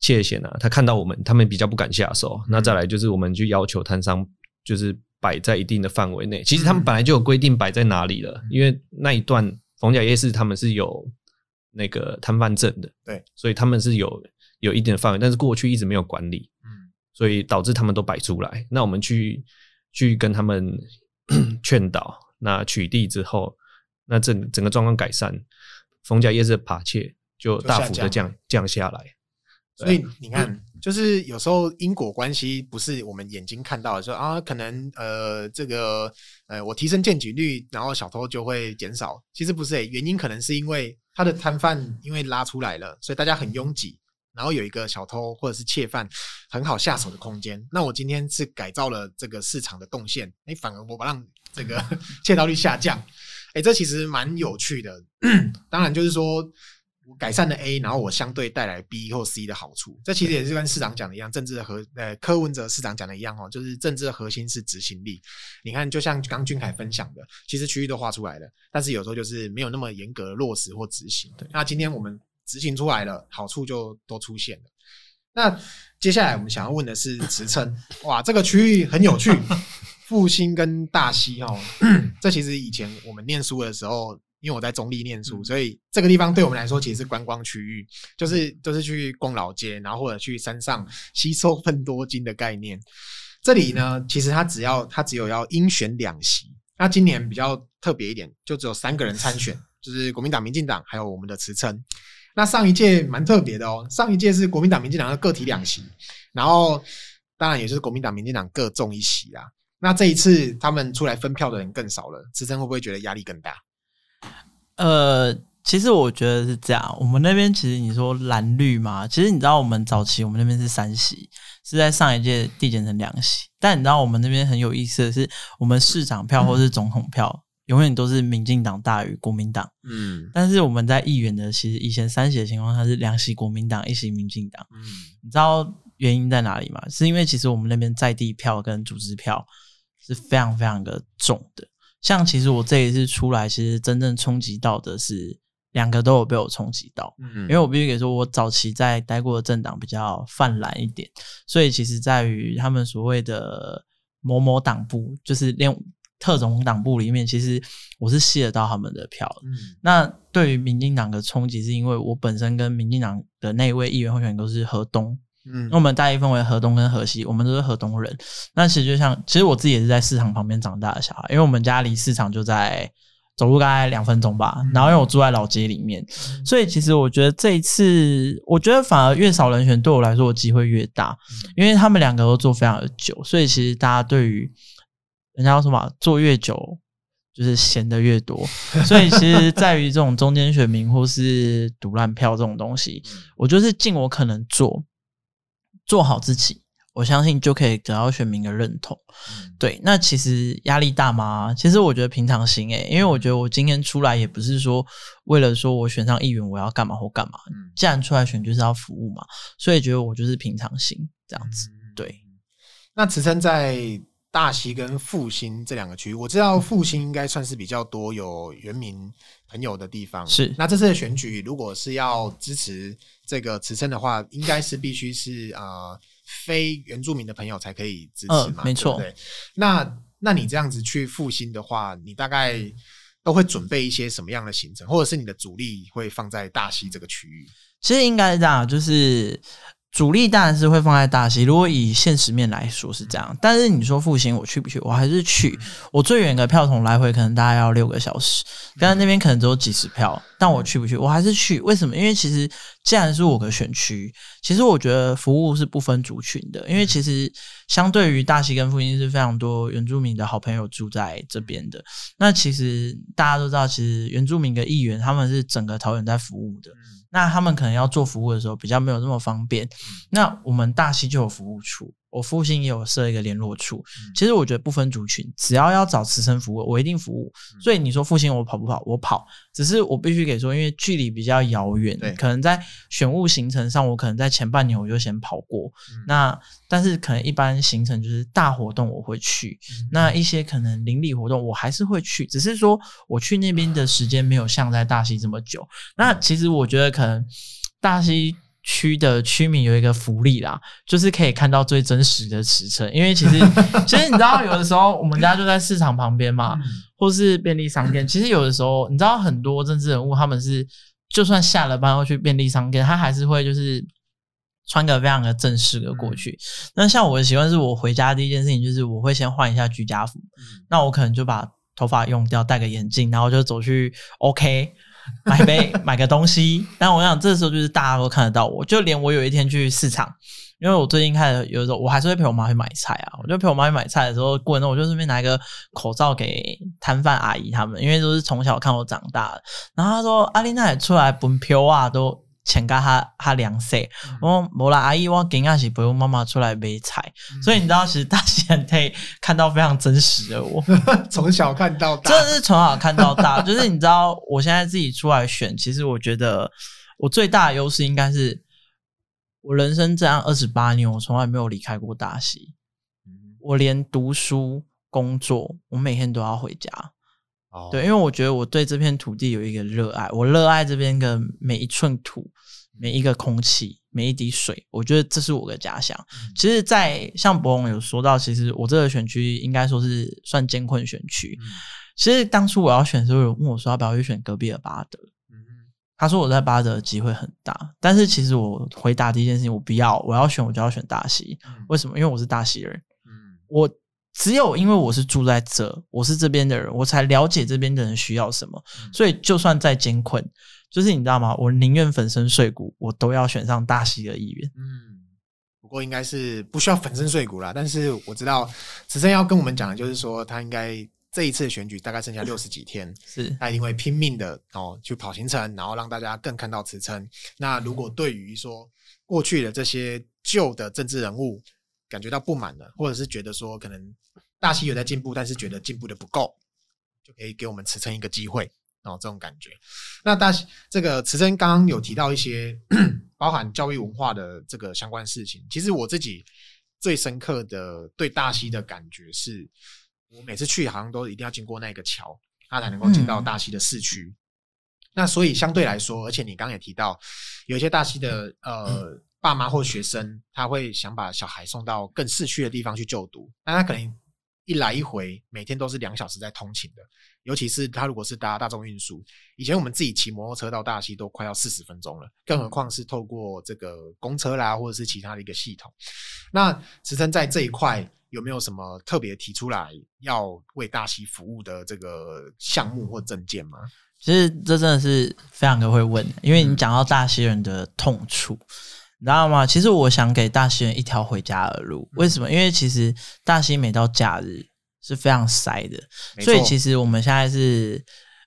窃嫌啊，他看到我们，他们比较不敢下手。嗯、那再来就是我们就要求摊商就是摆在一定的范围内。其实他们本来就有规定摆在哪里了，嗯、因为那一段逢甲夜市他们是有那个摊贩证的，对，所以他们是有有一定的范围，但是过去一直没有管理，嗯，所以导致他们都摆出来。那我们去去跟他们。劝导，那取缔之后，那整整个状况改善，逢甲夜市的扒窃就大幅的降降下来。所以你看，嗯、就是有时候因果关系不是我们眼睛看到的，说啊，可能呃这个呃我提升检举率，然后小偷就会减少。其实不是诶、欸，原因可能是因为他的摊贩因为拉出来了，所以大家很拥挤。然后有一个小偷或者是窃犯很好下手的空间，那我今天是改造了这个市场的动线，哎，反而我把让这个 窃盗率下降，哎，这其实蛮有趣的。当然就是说我改善了 A，然后我相对带来 B 或 C 的好处，这其实也是跟市长讲的一样，政治的核呃柯文哲市长讲的一样哦，就是政治的核心是执行力。你看，就像刚俊凯分享的，其实区域都画出来了，但是有时候就是没有那么严格的落实或执行。对，那今天我们。执行出来了，好处就都出现了。那接下来我们想要问的是职称，哇，这个区域很有趣，复兴跟大溪哦，这其实以前我们念书的时候，因为我在中立念书，所以这个地方对我们来说其实是观光区域，就是就是去逛老街，然后或者去山上吸收芬多金的概念。这里呢，其实它只要它只有要应选两席，那今年比较特别一点，就只有三个人参选，就是国民党、民进党还有我们的职称。那上一届蛮特别的哦，上一届是国民党、民进党的各提两席，然后当然也就是国民党、民进党各中一席啊。那这一次他们出来分票的人更少了，职称会不会觉得压力更大？呃，其实我觉得是这样，我们那边其实你说蓝绿嘛，其实你知道我们早期我们那边是三席，是在上一届递减成两席，但你知道我们那边很有意思的是，我们市长票或是总统票。嗯永远都是民进党大于国民党，嗯，但是我们在议员的其实以前三席的情况下是两席国民党，一席民进党，嗯，你知道原因在哪里吗？是因为其实我们那边在地票跟组织票是非常非常的重的，像其实我这一次出来，其实真正冲击到的是两个都有被我冲击到，嗯，因为我必须给说，我早期在待过的政党比较泛滥一点，所以其实在于他们所谓的某某党部，就是连。特种党部里面，其实我是吸得到他们的票。嗯，那对于民进党的冲击，是因为我本身跟民进党的那一位议员候选人都是河东。嗯，那我们大一分为河东跟河西，我们都是河东人。那其实就像，其实我自己也是在市场旁边长大的小孩，因为我们家离市场就在走路大概两分钟吧。然后因为我住在老街里面，所以其实我觉得这一次，我觉得反而越少人选，对我来说我机会越大，因为他们两个都做非常的久，所以其实大家对于人家说什么做越久，就是闲的越多，所以其实在于这种中间选民或是赌烂票这种东西，我就是尽我可能做，做好自己，我相信就可以得到选民的认同。对，那其实压力大吗？其实我觉得平常心诶、欸，因为我觉得我今天出来也不是说为了说我选上议员我要干嘛或干嘛，既然出来选就是要服务嘛，所以觉得我就是平常心这样子。对，那慈琛在。大溪跟复兴这两个区域，我知道复兴应该算是比较多有原民朋友的地方。是，那这次的选举，如果是要支持这个慈生的话，应该是必须是呃非原住民的朋友才可以支持嘛？呃、没错。对，那那你这样子去复兴的话，你大概都会准备一些什么样的行程，或者是你的主力会放在大溪这个区域？其实应该是这样，就是。主力当然是会放在大溪，如果以现实面来说是这样，但是你说复兴我去不去？我还是去。我最远的票筒来回可能大概要六个小时，但是那边可能只有几十票，但我去不去？我还是去。为什么？因为其实既然是我的选区，其实我觉得服务是不分族群的，因为其实相对于大溪跟复兴是非常多原住民的好朋友住在这边的。那其实大家都知道，其实原住民的议员他们是整个桃园在服务的。那他们可能要做服务的时候比较没有那么方便。那我们大溪就有服务处，我复兴也有设一个联络处。其实我觉得不分族群，只要要找慈生服务，我一定服务。所以你说复兴我跑不跑？我跑，只是我必须给说，因为距离比较遥远，可能在选物行程上，我可能在前半年我就先跑过。那但是可能一般行程就是大活动我会去，那一些可能邻里活动我还是会去，只是说我去那边的时间没有像在大溪这么久。那其实我觉得可能大溪区的区民有一个福利啦，就是可以看到最真实的尺寸，因为其实其实你知道有的时候我们家就在市场旁边嘛，或是便利商店，其实有的时候你知道很多政治人物他们是就算下了班要去便利商店，他还是会就是。穿个非常的正式的过去，嗯、那像我的习惯是我回家第一件事情就是我会先换一下居家服，嗯、那我可能就把头发用掉，戴个眼镜，然后就走去 OK 买杯买个东西。但我想这时候就是大家都看得到我，就连我有一天去市场，因为我最近开始有时候我还是会陪我妈去买菜啊，我就陪我妈去买菜的时候，过程中我就顺便拿一个口罩给摊贩阿姨他们，因为都是从小看我长大的。然后她说阿丽娜也出来本票啊都。钱给他他两岁，我无啦，阿姨我今仔是陪我妈妈出来买菜，嗯、所以你知道，其实大溪人可以看到非常真实的我，从小看到大，真的是从小看到大。就是你知道，我现在自己出来选，其实我觉得我最大的优势应该是，我人生这样二十八年，我从来没有离开过大溪，我连读书、工作，我每天都要回家。对，因为我觉得我对这片土地有一个热爱，我热爱这边的每一寸土、每一个空气、每一滴水，我觉得这是我的家乡。其实，在像博宏有说到，其实我这个选区应该说是算艰困选区。其实当初我要选的时候，有问我说要不要去选隔壁的巴德，他说我在巴德的机会很大，但是其实我回答第一件事情，我不要，我要选我就要选大溪。为什么？因为我是大溪人，嗯我。只有因为我是住在这，我是这边的人，我才了解这边的人需要什么。所以就算再艰困，就是你知道吗？我宁愿粉身碎骨，我都要选上大溪的议员。嗯，不过应该是不需要粉身碎骨啦。但是我知道慈琛要跟我们讲的就是说，他应该这一次的选举大概剩下 六十几天，是他一定会拼命的哦去跑行程，然后让大家更看到慈琛。那如果对于说过去的这些旧的政治人物，感觉到不满了，或者是觉得说可能大溪有在进步，但是觉得进步的不够，就可以给我们慈琛一个机会哦，这种感觉。那大溪这个慈琛刚刚有提到一些 包含教育文化的这个相关事情，其实我自己最深刻的对大溪的感觉是，我每次去好像都一定要经过那个桥，它才能够进到大溪的市区。嗯、那所以相对来说，而且你刚刚也提到，有一些大溪的呃。爸妈或学生，他会想把小孩送到更市区的地方去就读，那他可能一来一回，每天都是两小时在通勤的。尤其是他如果是搭大众运输，以前我们自己骑摩托车到大溪都快要四十分钟了，更何况是透过这个公车啦，或者是其他的一个系统。那慈琛在这一块有没有什么特别提出来要为大溪服务的这个项目或证件吗？其实这真的是非常的会问，因为你讲到大溪人的痛处。你知道吗？其实我想给大溪人一条回家的路。为什么？因为其实大溪每到假日，是非常塞的。所以其实我们现在是。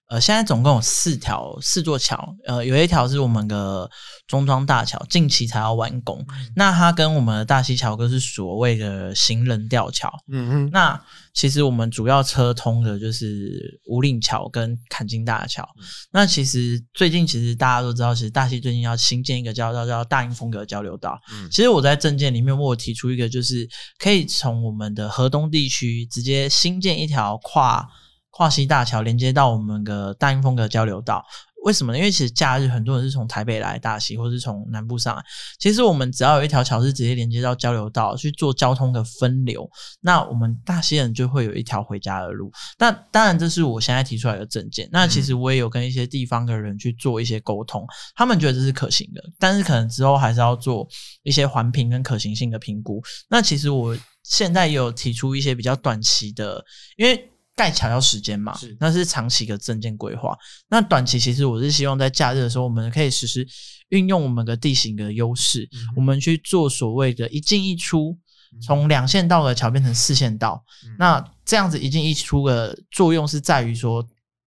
呃，现在总共有四条四座桥，呃，有一条是我们的中庄大桥，近期才要完工。嗯、那它跟我们的大溪桥都是所谓的行人吊桥。嗯嗯。那其实我们主要车通的就是五岭桥跟坎金大桥。嗯、那其实最近其实大家都知道，其实大溪最近要新建一个叫叫叫大英风格交流道。嗯。其实我在政见里面我有提出一个，就是可以从我们的河东地区直接新建一条跨。跨溪大桥连接到我们的大英风格交流道，为什么呢？因为其实假日很多人是从台北来大溪，或是从南部上来。其实我们只要有一条桥是直接连接到交流道去做交通的分流，那我们大溪人就会有一条回家的路。那当然，这是我现在提出来的政见。那其实我也有跟一些地方的人去做一些沟通，他们觉得这是可行的，但是可能之后还是要做一些环评跟可行性的评估。那其实我现在也有提出一些比较短期的，因为。盖桥要时间嘛，是那是长期的政见规划。那短期其实我是希望在假日的时候，我们可以实施运用我们的地形的优势，嗯、我们去做所谓的一进一出，从两线道的桥变成四线道。嗯、那这样子一进一出的作用是在于说，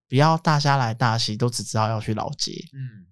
不要大家来大溪都只知道要去老街。嗯。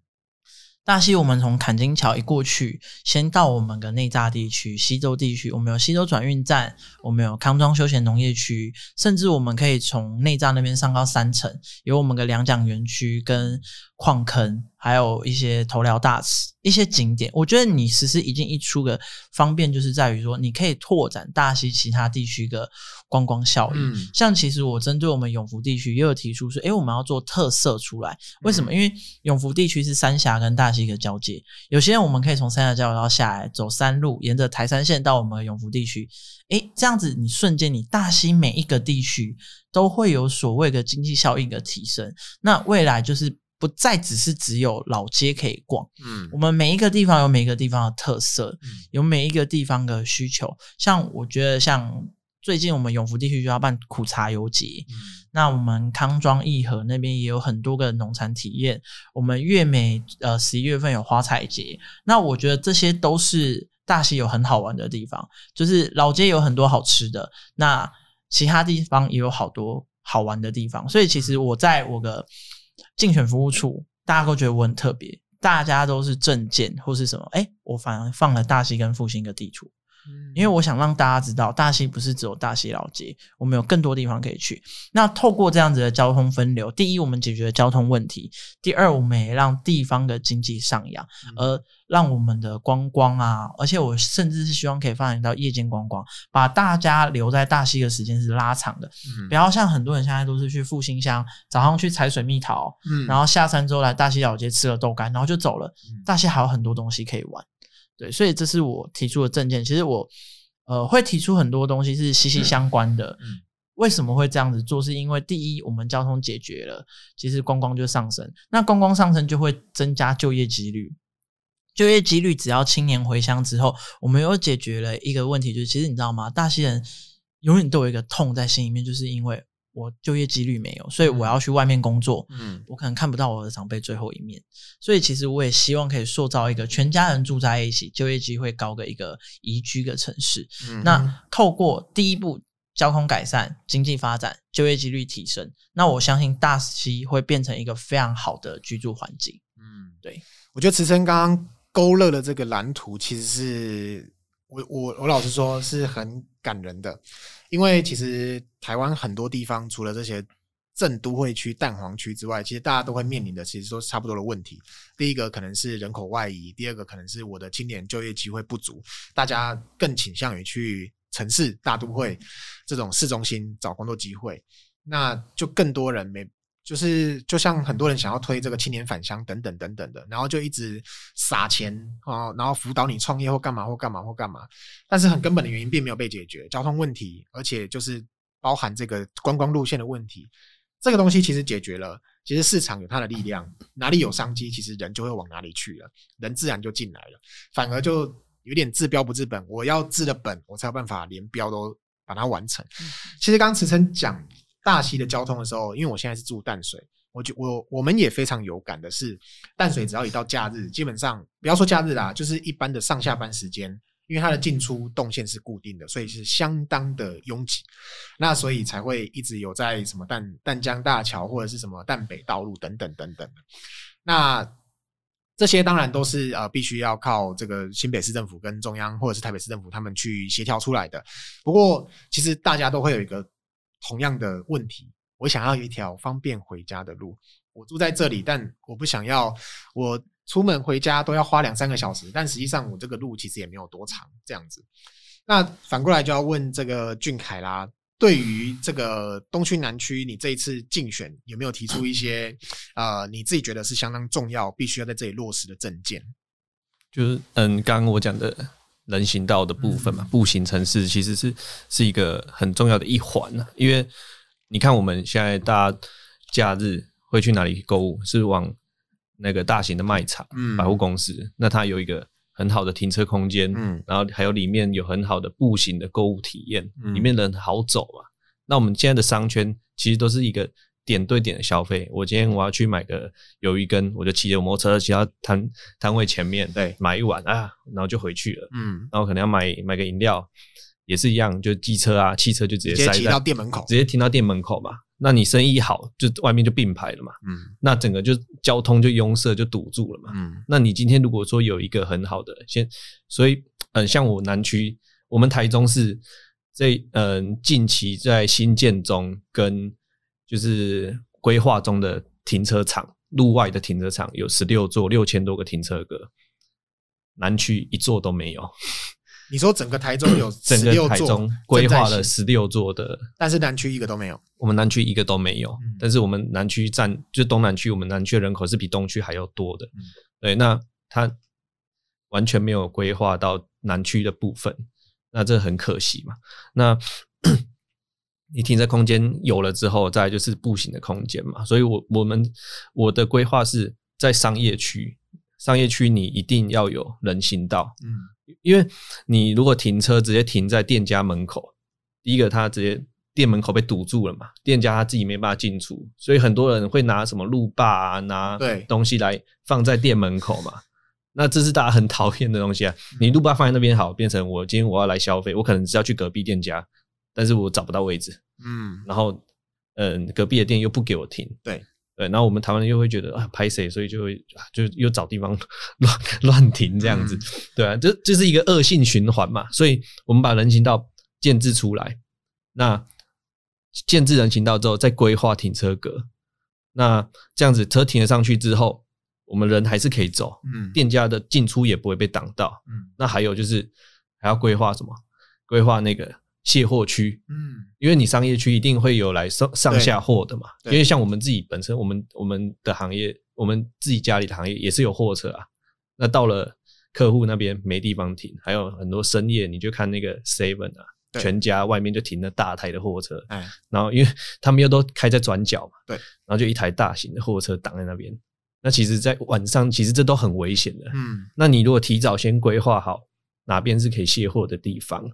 大溪，我们从坎金桥一过去，先到我们的内栅地区、西周地区，我们有西周转运站，我们有康庄休闲农业区，甚至我们可以从内栅那边上到三层，有我们的两蒋园区跟矿坑。还有一些头寮大池，一些景点，我觉得你实施一进一出的方便，就是在于说，你可以拓展大溪其他地区的观光效益。嗯、像其实我针对我们永福地区也有提出说，诶、欸，我们要做特色出来。为什么？因为永福地区是三峡跟大溪的交界，有些人我们可以从三峡交流道下来，走山路，沿着台山线到我们的永福地区。诶、欸，这样子你瞬间你大溪每一个地区都会有所谓的经济效益的提升。那未来就是。不再只是只有老街可以逛，嗯，我们每一个地方有每一个地方的特色，嗯，有每一个地方的需求。像我觉得，像最近我们永福地区就要办苦茶游节，嗯，那我们康庄义和那边也有很多个农产体验。我们月美呃十一月份有花彩节，那我觉得这些都是大溪有很好玩的地方，就是老街有很多好吃的，那其他地方也有好多好玩的地方。所以其实我在我的。竞选服务处，大家都觉得我很特别，大家都是证件或是什么，哎，我反而放了大溪跟复兴的地图。因为我想让大家知道，大溪不是只有大溪老街，我们有更多地方可以去。那透过这样子的交通分流，第一，我们解决了交通问题；第二，我们也让地方的经济上扬，而让我们的观光啊，而且我甚至是希望可以发展到夜间观光，把大家留在大溪的时间是拉长的。嗯不要像很多人现在都是去复兴乡，早上去采水蜜桃，嗯然后下山之后来大溪老街吃了豆干，然后就走了。大溪还有很多东西可以玩。对，所以这是我提出的政见。其实我，呃，会提出很多东西是息息相关的。嗯，为什么会这样子做？是因为第一，我们交通解决了，其实观光就上升。那观光上升就会增加就业几率，就业几率只要青年回乡之后，我们又解决了一个问题，就是其实你知道吗？大西人永远都有一个痛在心里面，就是因为。我就业几率没有，所以我要去外面工作。嗯，我可能看不到我的长辈最后一面，所以其实我也希望可以塑造一个全家人住在一起、就业机会高的一个宜居的城市。嗯，那透过第一步交通改善、经济发展、就业几率提升，那我相信大溪会变成一个非常好的居住环境。嗯，对，我觉得池生刚刚勾勒的这个蓝图，其实是我我我老实说是很感人的。因为其实台湾很多地方，除了这些正都会区、蛋黄区之外，其实大家都会面临的，其实都是差不多的问题。第一个可能是人口外移，第二个可能是我的青年就业机会不足，大家更倾向于去城市大都会这种市中心找工作机会，那就更多人没。就是就像很多人想要推这个青年返乡等等等等的，然后就一直撒钱啊，然后辅导你创业或干嘛或干嘛或干嘛，但是很根本的原因并没有被解决，交通问题，而且就是包含这个观光路线的问题，这个东西其实解决了，其实市场有它的力量，哪里有商机，其实人就会往哪里去了，人自然就进来了，反而就有点治标不治本，我要治的本，我才有办法连标都把它完成。其实刚刚池诚讲。大溪的交通的时候，因为我现在是住淡水，我就我我们也非常有感的是，淡水只要一到假日，基本上不要说假日啦，就是一般的上下班时间，因为它的进出动线是固定的，所以是相当的拥挤。那所以才会一直有在什么淡淡江大桥或者是什么淡北道路等等等等。那这些当然都是呃必须要靠这个新北市政府跟中央或者是台北市政府他们去协调出来的。不过其实大家都会有一个同样的问题：我想要一条方便回家的路。我住在这里，但我不想要我出门回家都要花两三个小时。但实际上我这个路其实也没有多长，这样子。那反过来就要问这个俊凯啦。对于这个东区南区，你这一次竞选有没有提出一些呃，你自己觉得是相当重要、必须要在这里落实的政见？就是嗯，刚刚我讲的人行道的部分嘛，嗯、步行城市其实是是一个很重要的一环呢。因为你看我们现在大家假日会去哪里购物？是往那个大型的卖场、嗯、百货公司，那它有一个。很好的停车空间，嗯，然后还有里面有很好的步行的购物体验，嗯，里面人好走嘛。那我们现在的商圈其实都是一个点对点的消费。我今天我要去买个鱿鱼羹，我就骑着摩托车骑到摊摊位前面，对，买一碗啊，然后就回去了，嗯，然后可能要买买个饮料，也是一样，就机车啊，汽车就直接塞到店门口，直接停到店门口嘛。那你生意好，就外面就并排了嘛，嗯，那整个就交通就拥塞就堵住了嘛，嗯，那你今天如果说有一个很好的先，所以嗯，像我南区，我们台中市这嗯近期在新建中跟就是规划中的停车场，路外的停车场有十六座六千多个停车格，南区一座都没有。你说整个台中有 十六座规划了十六座的，但是南区一个都没有。我们南区一个都没有，嗯、但是我们南区占就东南区，我们南区人口是比东区还要多的。嗯、对，那它完全没有规划到南区的部分，那这很可惜嘛。那你停车空间有了之后，再就是步行的空间嘛。所以我我们我的规划是在商业区，商业区你一定要有人行道。嗯。因为你如果停车直接停在店家门口，第一个他直接店门口被堵住了嘛，店家他自己没办法进出，所以很多人会拿什么路霸啊，拿东西来放在店门口嘛。那这是大家很讨厌的东西啊。你路霸放在那边好，变成我今天我要来消费，我可能是要去隔壁店家，但是我找不到位置，嗯，然后嗯，隔壁的店又不给我停，对。对，然后我们台湾人又会觉得啊，拍谁，所以就会就又找地方 乱乱停这样子，嗯、对啊，这这是一个恶性循环嘛。所以我们把人行道建置出来，那建制人行道之后，再规划停车格，那这样子车停了上去之后，我们人还是可以走，嗯，店家的进出也不会被挡到，嗯，那还有就是还要规划什么？规划那个。卸货区，嗯，因为你商业区一定会有来上上下货的嘛，因为像我们自己本身，我们我们的行业，我们自己家里的行业也是有货车啊。那到了客户那边没地方停，还有很多深夜，你就看那个 Seven 啊，全家外面就停了大台的货车，哎，然后因为他们又都开在转角嘛，对，然后就一台大型的货车挡在那边。那其实，在晚上其实这都很危险的，嗯，那你如果提早先规划好哪边是可以卸货的地方。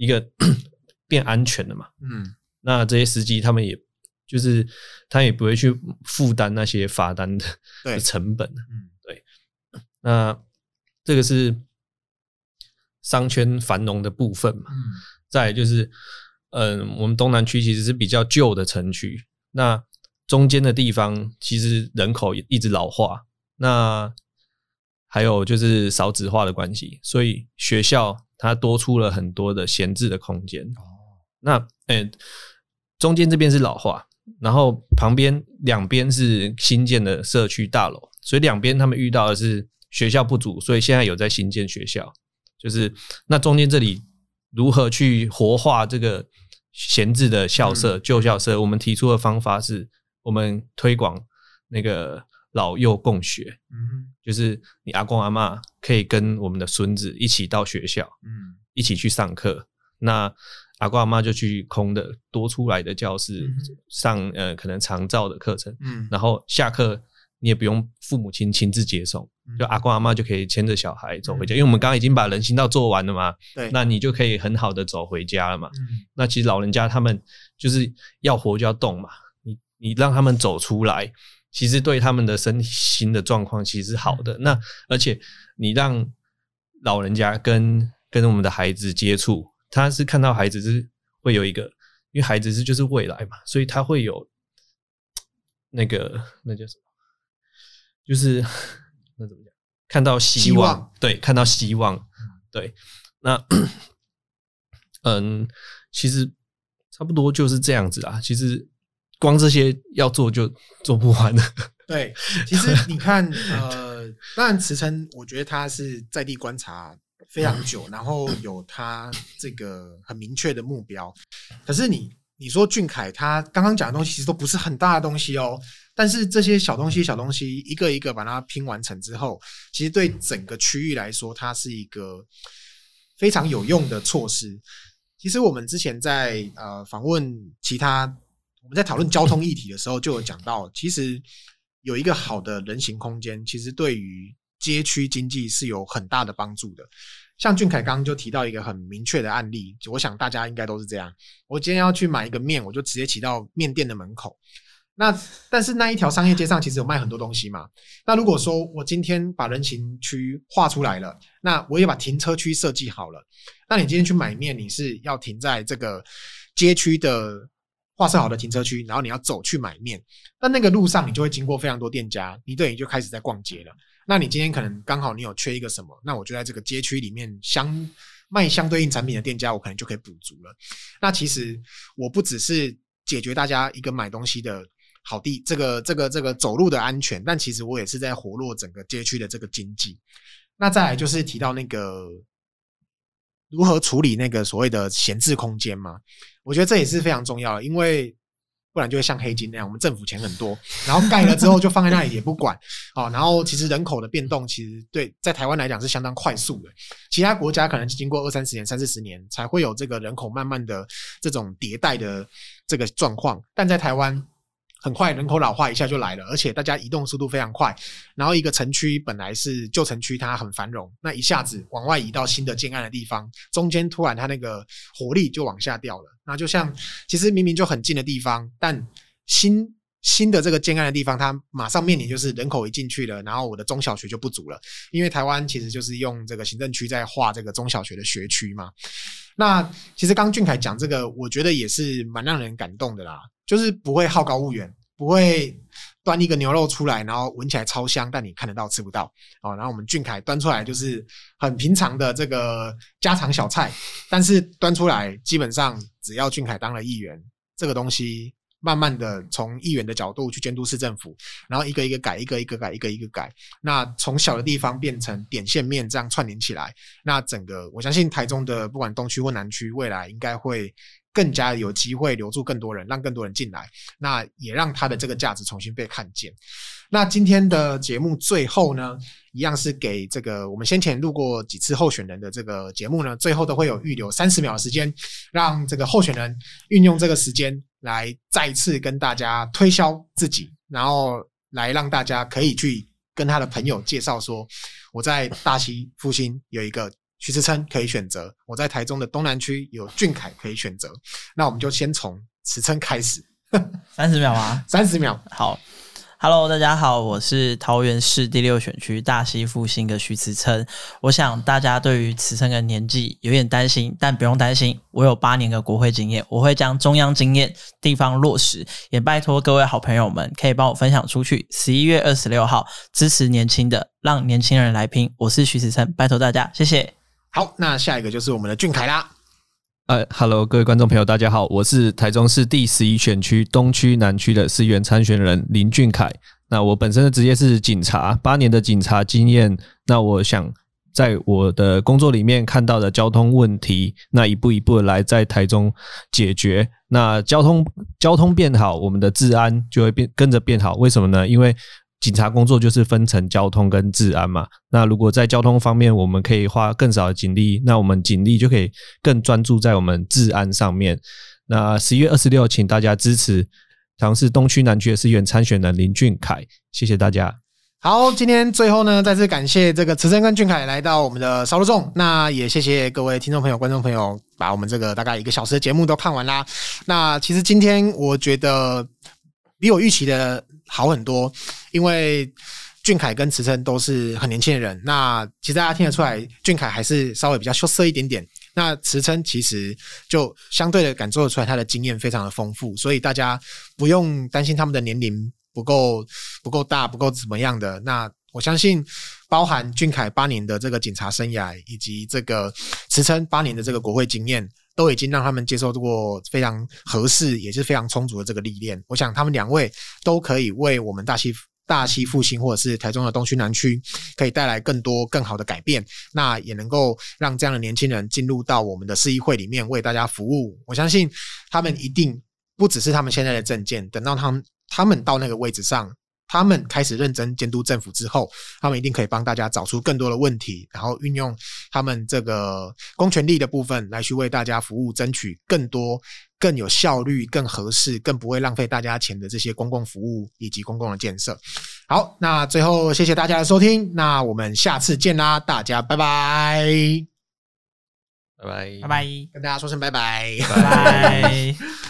一个 变安全的嘛？嗯，那这些司机他们也就是他也不会去负担那些罚单的成本。嗯，对。那这个是商圈繁荣的部分嘛？嗯，再来就是，嗯，我们东南区其实是比较旧的城区，那中间的地方其实人口一直老化，那还有就是少子化的关系，所以学校。它多出了很多的闲置的空间。哦，那诶、欸，中间这边是老化，然后旁边两边是新建的社区大楼，所以两边他们遇到的是学校不足，所以现在有在新建学校。就是那中间这里如何去活化这个闲置的校舍、旧、嗯、校舍？我们提出的方法是我们推广那个。老幼共学，嗯，就是你阿公阿妈可以跟我们的孙子一起到学校，嗯，一起去上课。那阿公阿妈就去空的多出来的教室上，呃，可能长照的课程，嗯，然后下课你也不用父母亲亲自接送，就阿公阿妈就可以牵着小孩走回家，因为我们刚刚已经把人行道做完了嘛，对，那你就可以很好的走回家了嘛。嗯，那其实老人家他们就是要活就要动嘛，你你让他们走出来。其实对他们的身心的状况其实是好的。那而且你让老人家跟跟我们的孩子接触，他是看到孩子是会有一个，因为孩子是就是未来嘛，所以他会有那个那叫什么，就是那怎么讲？看到希望，希望。对，看到希望，对，那嗯，其实差不多就是这样子啊。其实光这些要做就 做不完了。对，其实你看，呃，当然慈琛，我觉得他是在地观察非常久，然后有他这个很明确的目标。可是你你说俊凯他刚刚讲的东西，其实都不是很大的东西哦。但是这些小东西、小东西一个一个把它拼完成之后，其实对整个区域来说，它是一个非常有用的措施。其实我们之前在呃访问其他，我我们在讨论交通议题的时候，就有讲到，其实。有一个好的人行空间，其实对于街区经济是有很大的帮助的。像俊凯刚刚就提到一个很明确的案例，我想大家应该都是这样。我今天要去买一个面，我就直接骑到面店的门口。那但是那一条商业街上其实有卖很多东西嘛。那如果说我今天把人行区画出来了，那我也把停车区设计好了，那你今天去买面，你是要停在这个街区的。划设好的停车区，然后你要走去买面，那那个路上你就会经过非常多店家，你对你就开始在逛街了。那你今天可能刚好你有缺一个什么，那我就在这个街区里面相卖相对应产品的店家，我可能就可以补足了。那其实我不只是解决大家一个买东西的好地，这个这个这个走路的安全，但其实我也是在活络整个街区的这个经济。那再来就是提到那个。如何处理那个所谓的闲置空间嘛？我觉得这也是非常重要的，因为不然就会像黑金那样，我们政府钱很多，然后盖了之后就放在那里也不管，好，然后其实人口的变动其实对在台湾来讲是相当快速的，其他国家可能经过二三十年、三四十年才会有这个人口慢慢的这种迭代的这个状况，但在台湾。很快人口老化一下就来了，而且大家移动速度非常快。然后一个城区本来是旧城区，它很繁荣，那一下子往外移到新的建案的地方，中间突然它那个活力就往下掉了。那就像其实明明就很近的地方，但新新的这个建案的地方，它马上面临就是人口一进去了，然后我的中小学就不足了。因为台湾其实就是用这个行政区在划这个中小学的学区嘛。那其实刚俊凯讲这个，我觉得也是蛮让人感动的啦。就是不会好高骛远，不会端一个牛肉出来，然后闻起来超香，但你看得到吃不到哦。然后我们俊凯端出来就是很平常的这个家常小菜，但是端出来基本上只要俊凯当了议员，这个东西。慢慢的从议员的角度去监督市政府，然后一个一个改，一个一个改，一个一个改。那从小的地方变成点线面这样串联起来，那整个我相信台中的不管东区或南区，未来应该会更加有机会留住更多人，让更多人进来，那也让他的这个价值重新被看见。那今天的节目最后呢，一样是给这个我们先前录过几次候选人的这个节目呢，最后都会有预留三十秒的时间，让这个候选人运用这个时间来再次跟大家推销自己，然后来让大家可以去跟他的朋友介绍说，我在大溪复兴有一个徐慈琛可以选择，我在台中的东南区有俊凯可以选择，那我们就先从慈琛开始，三十秒吗？三十秒，好。Hello，大家好，我是桃园市第六选区大溪复兴的徐慈琛。我想大家对于慈琛的年纪有点担心，但不用担心，我有八年的国会经验，我会将中央经验地方落实。也拜托各位好朋友们可以帮我分享出去。十一月二十六号支持年轻的，让年轻人来拼。我是徐慈琛，拜托大家，谢谢。好，那下一个就是我们的俊凯啦。呃哈喽，各位观众朋友，大家好，我是台中市第十一选区东区南区的市议员参选人林俊凯。那我本身的职业是警察，八年的警察经验。那我想在我的工作里面看到的交通问题，那一步一步来在台中解决。那交通交通变好，我们的治安就会变跟着变好。为什么呢？因为警察工作就是分成交通跟治安嘛。那如果在交通方面，我们可以花更少的警力，那我们警力就可以更专注在我们治安上面。那十一月二十六，请大家支持台中市东区南区的市议员参选人林俊凯，谢谢大家。好，今天最后呢，再次感谢这个慈琛跟俊凯来到我们的烧肉粽，那也谢谢各位听众朋友、观众朋友，把我们这个大概一个小时的节目都看完啦。那其实今天我觉得比我预期的好很多，因为。俊凯跟池琛都是很年轻的人，那其实大家听得出来，俊凯还是稍微比较羞涩一点点。那池琛其实就相对的感受得出来，他的经验非常的丰富，所以大家不用担心他们的年龄不够不够大，不够怎么样的。那我相信，包含俊凯八年的这个警察生涯，以及这个池琛八年的这个国会经验，都已经让他们接受过非常合适，也是非常充足的这个历练。我想他们两位都可以为我们大溪。大溪复兴或者是台中的东区南区，可以带来更多更好的改变。那也能够让这样的年轻人进入到我们的市议会里面为大家服务。我相信他们一定不只是他们现在的证件，等到他们他们到那个位置上。他们开始认真监督政府之后，他们一定可以帮大家找出更多的问题，然后运用他们这个公权力的部分来去为大家服务，争取更多、更有效率、更合适、更不会浪费大家钱的这些公共服务以及公共的建设。好，那最后谢谢大家的收听，那我们下次见啦，大家拜拜，拜拜，拜拜，跟大家说声拜拜，拜拜。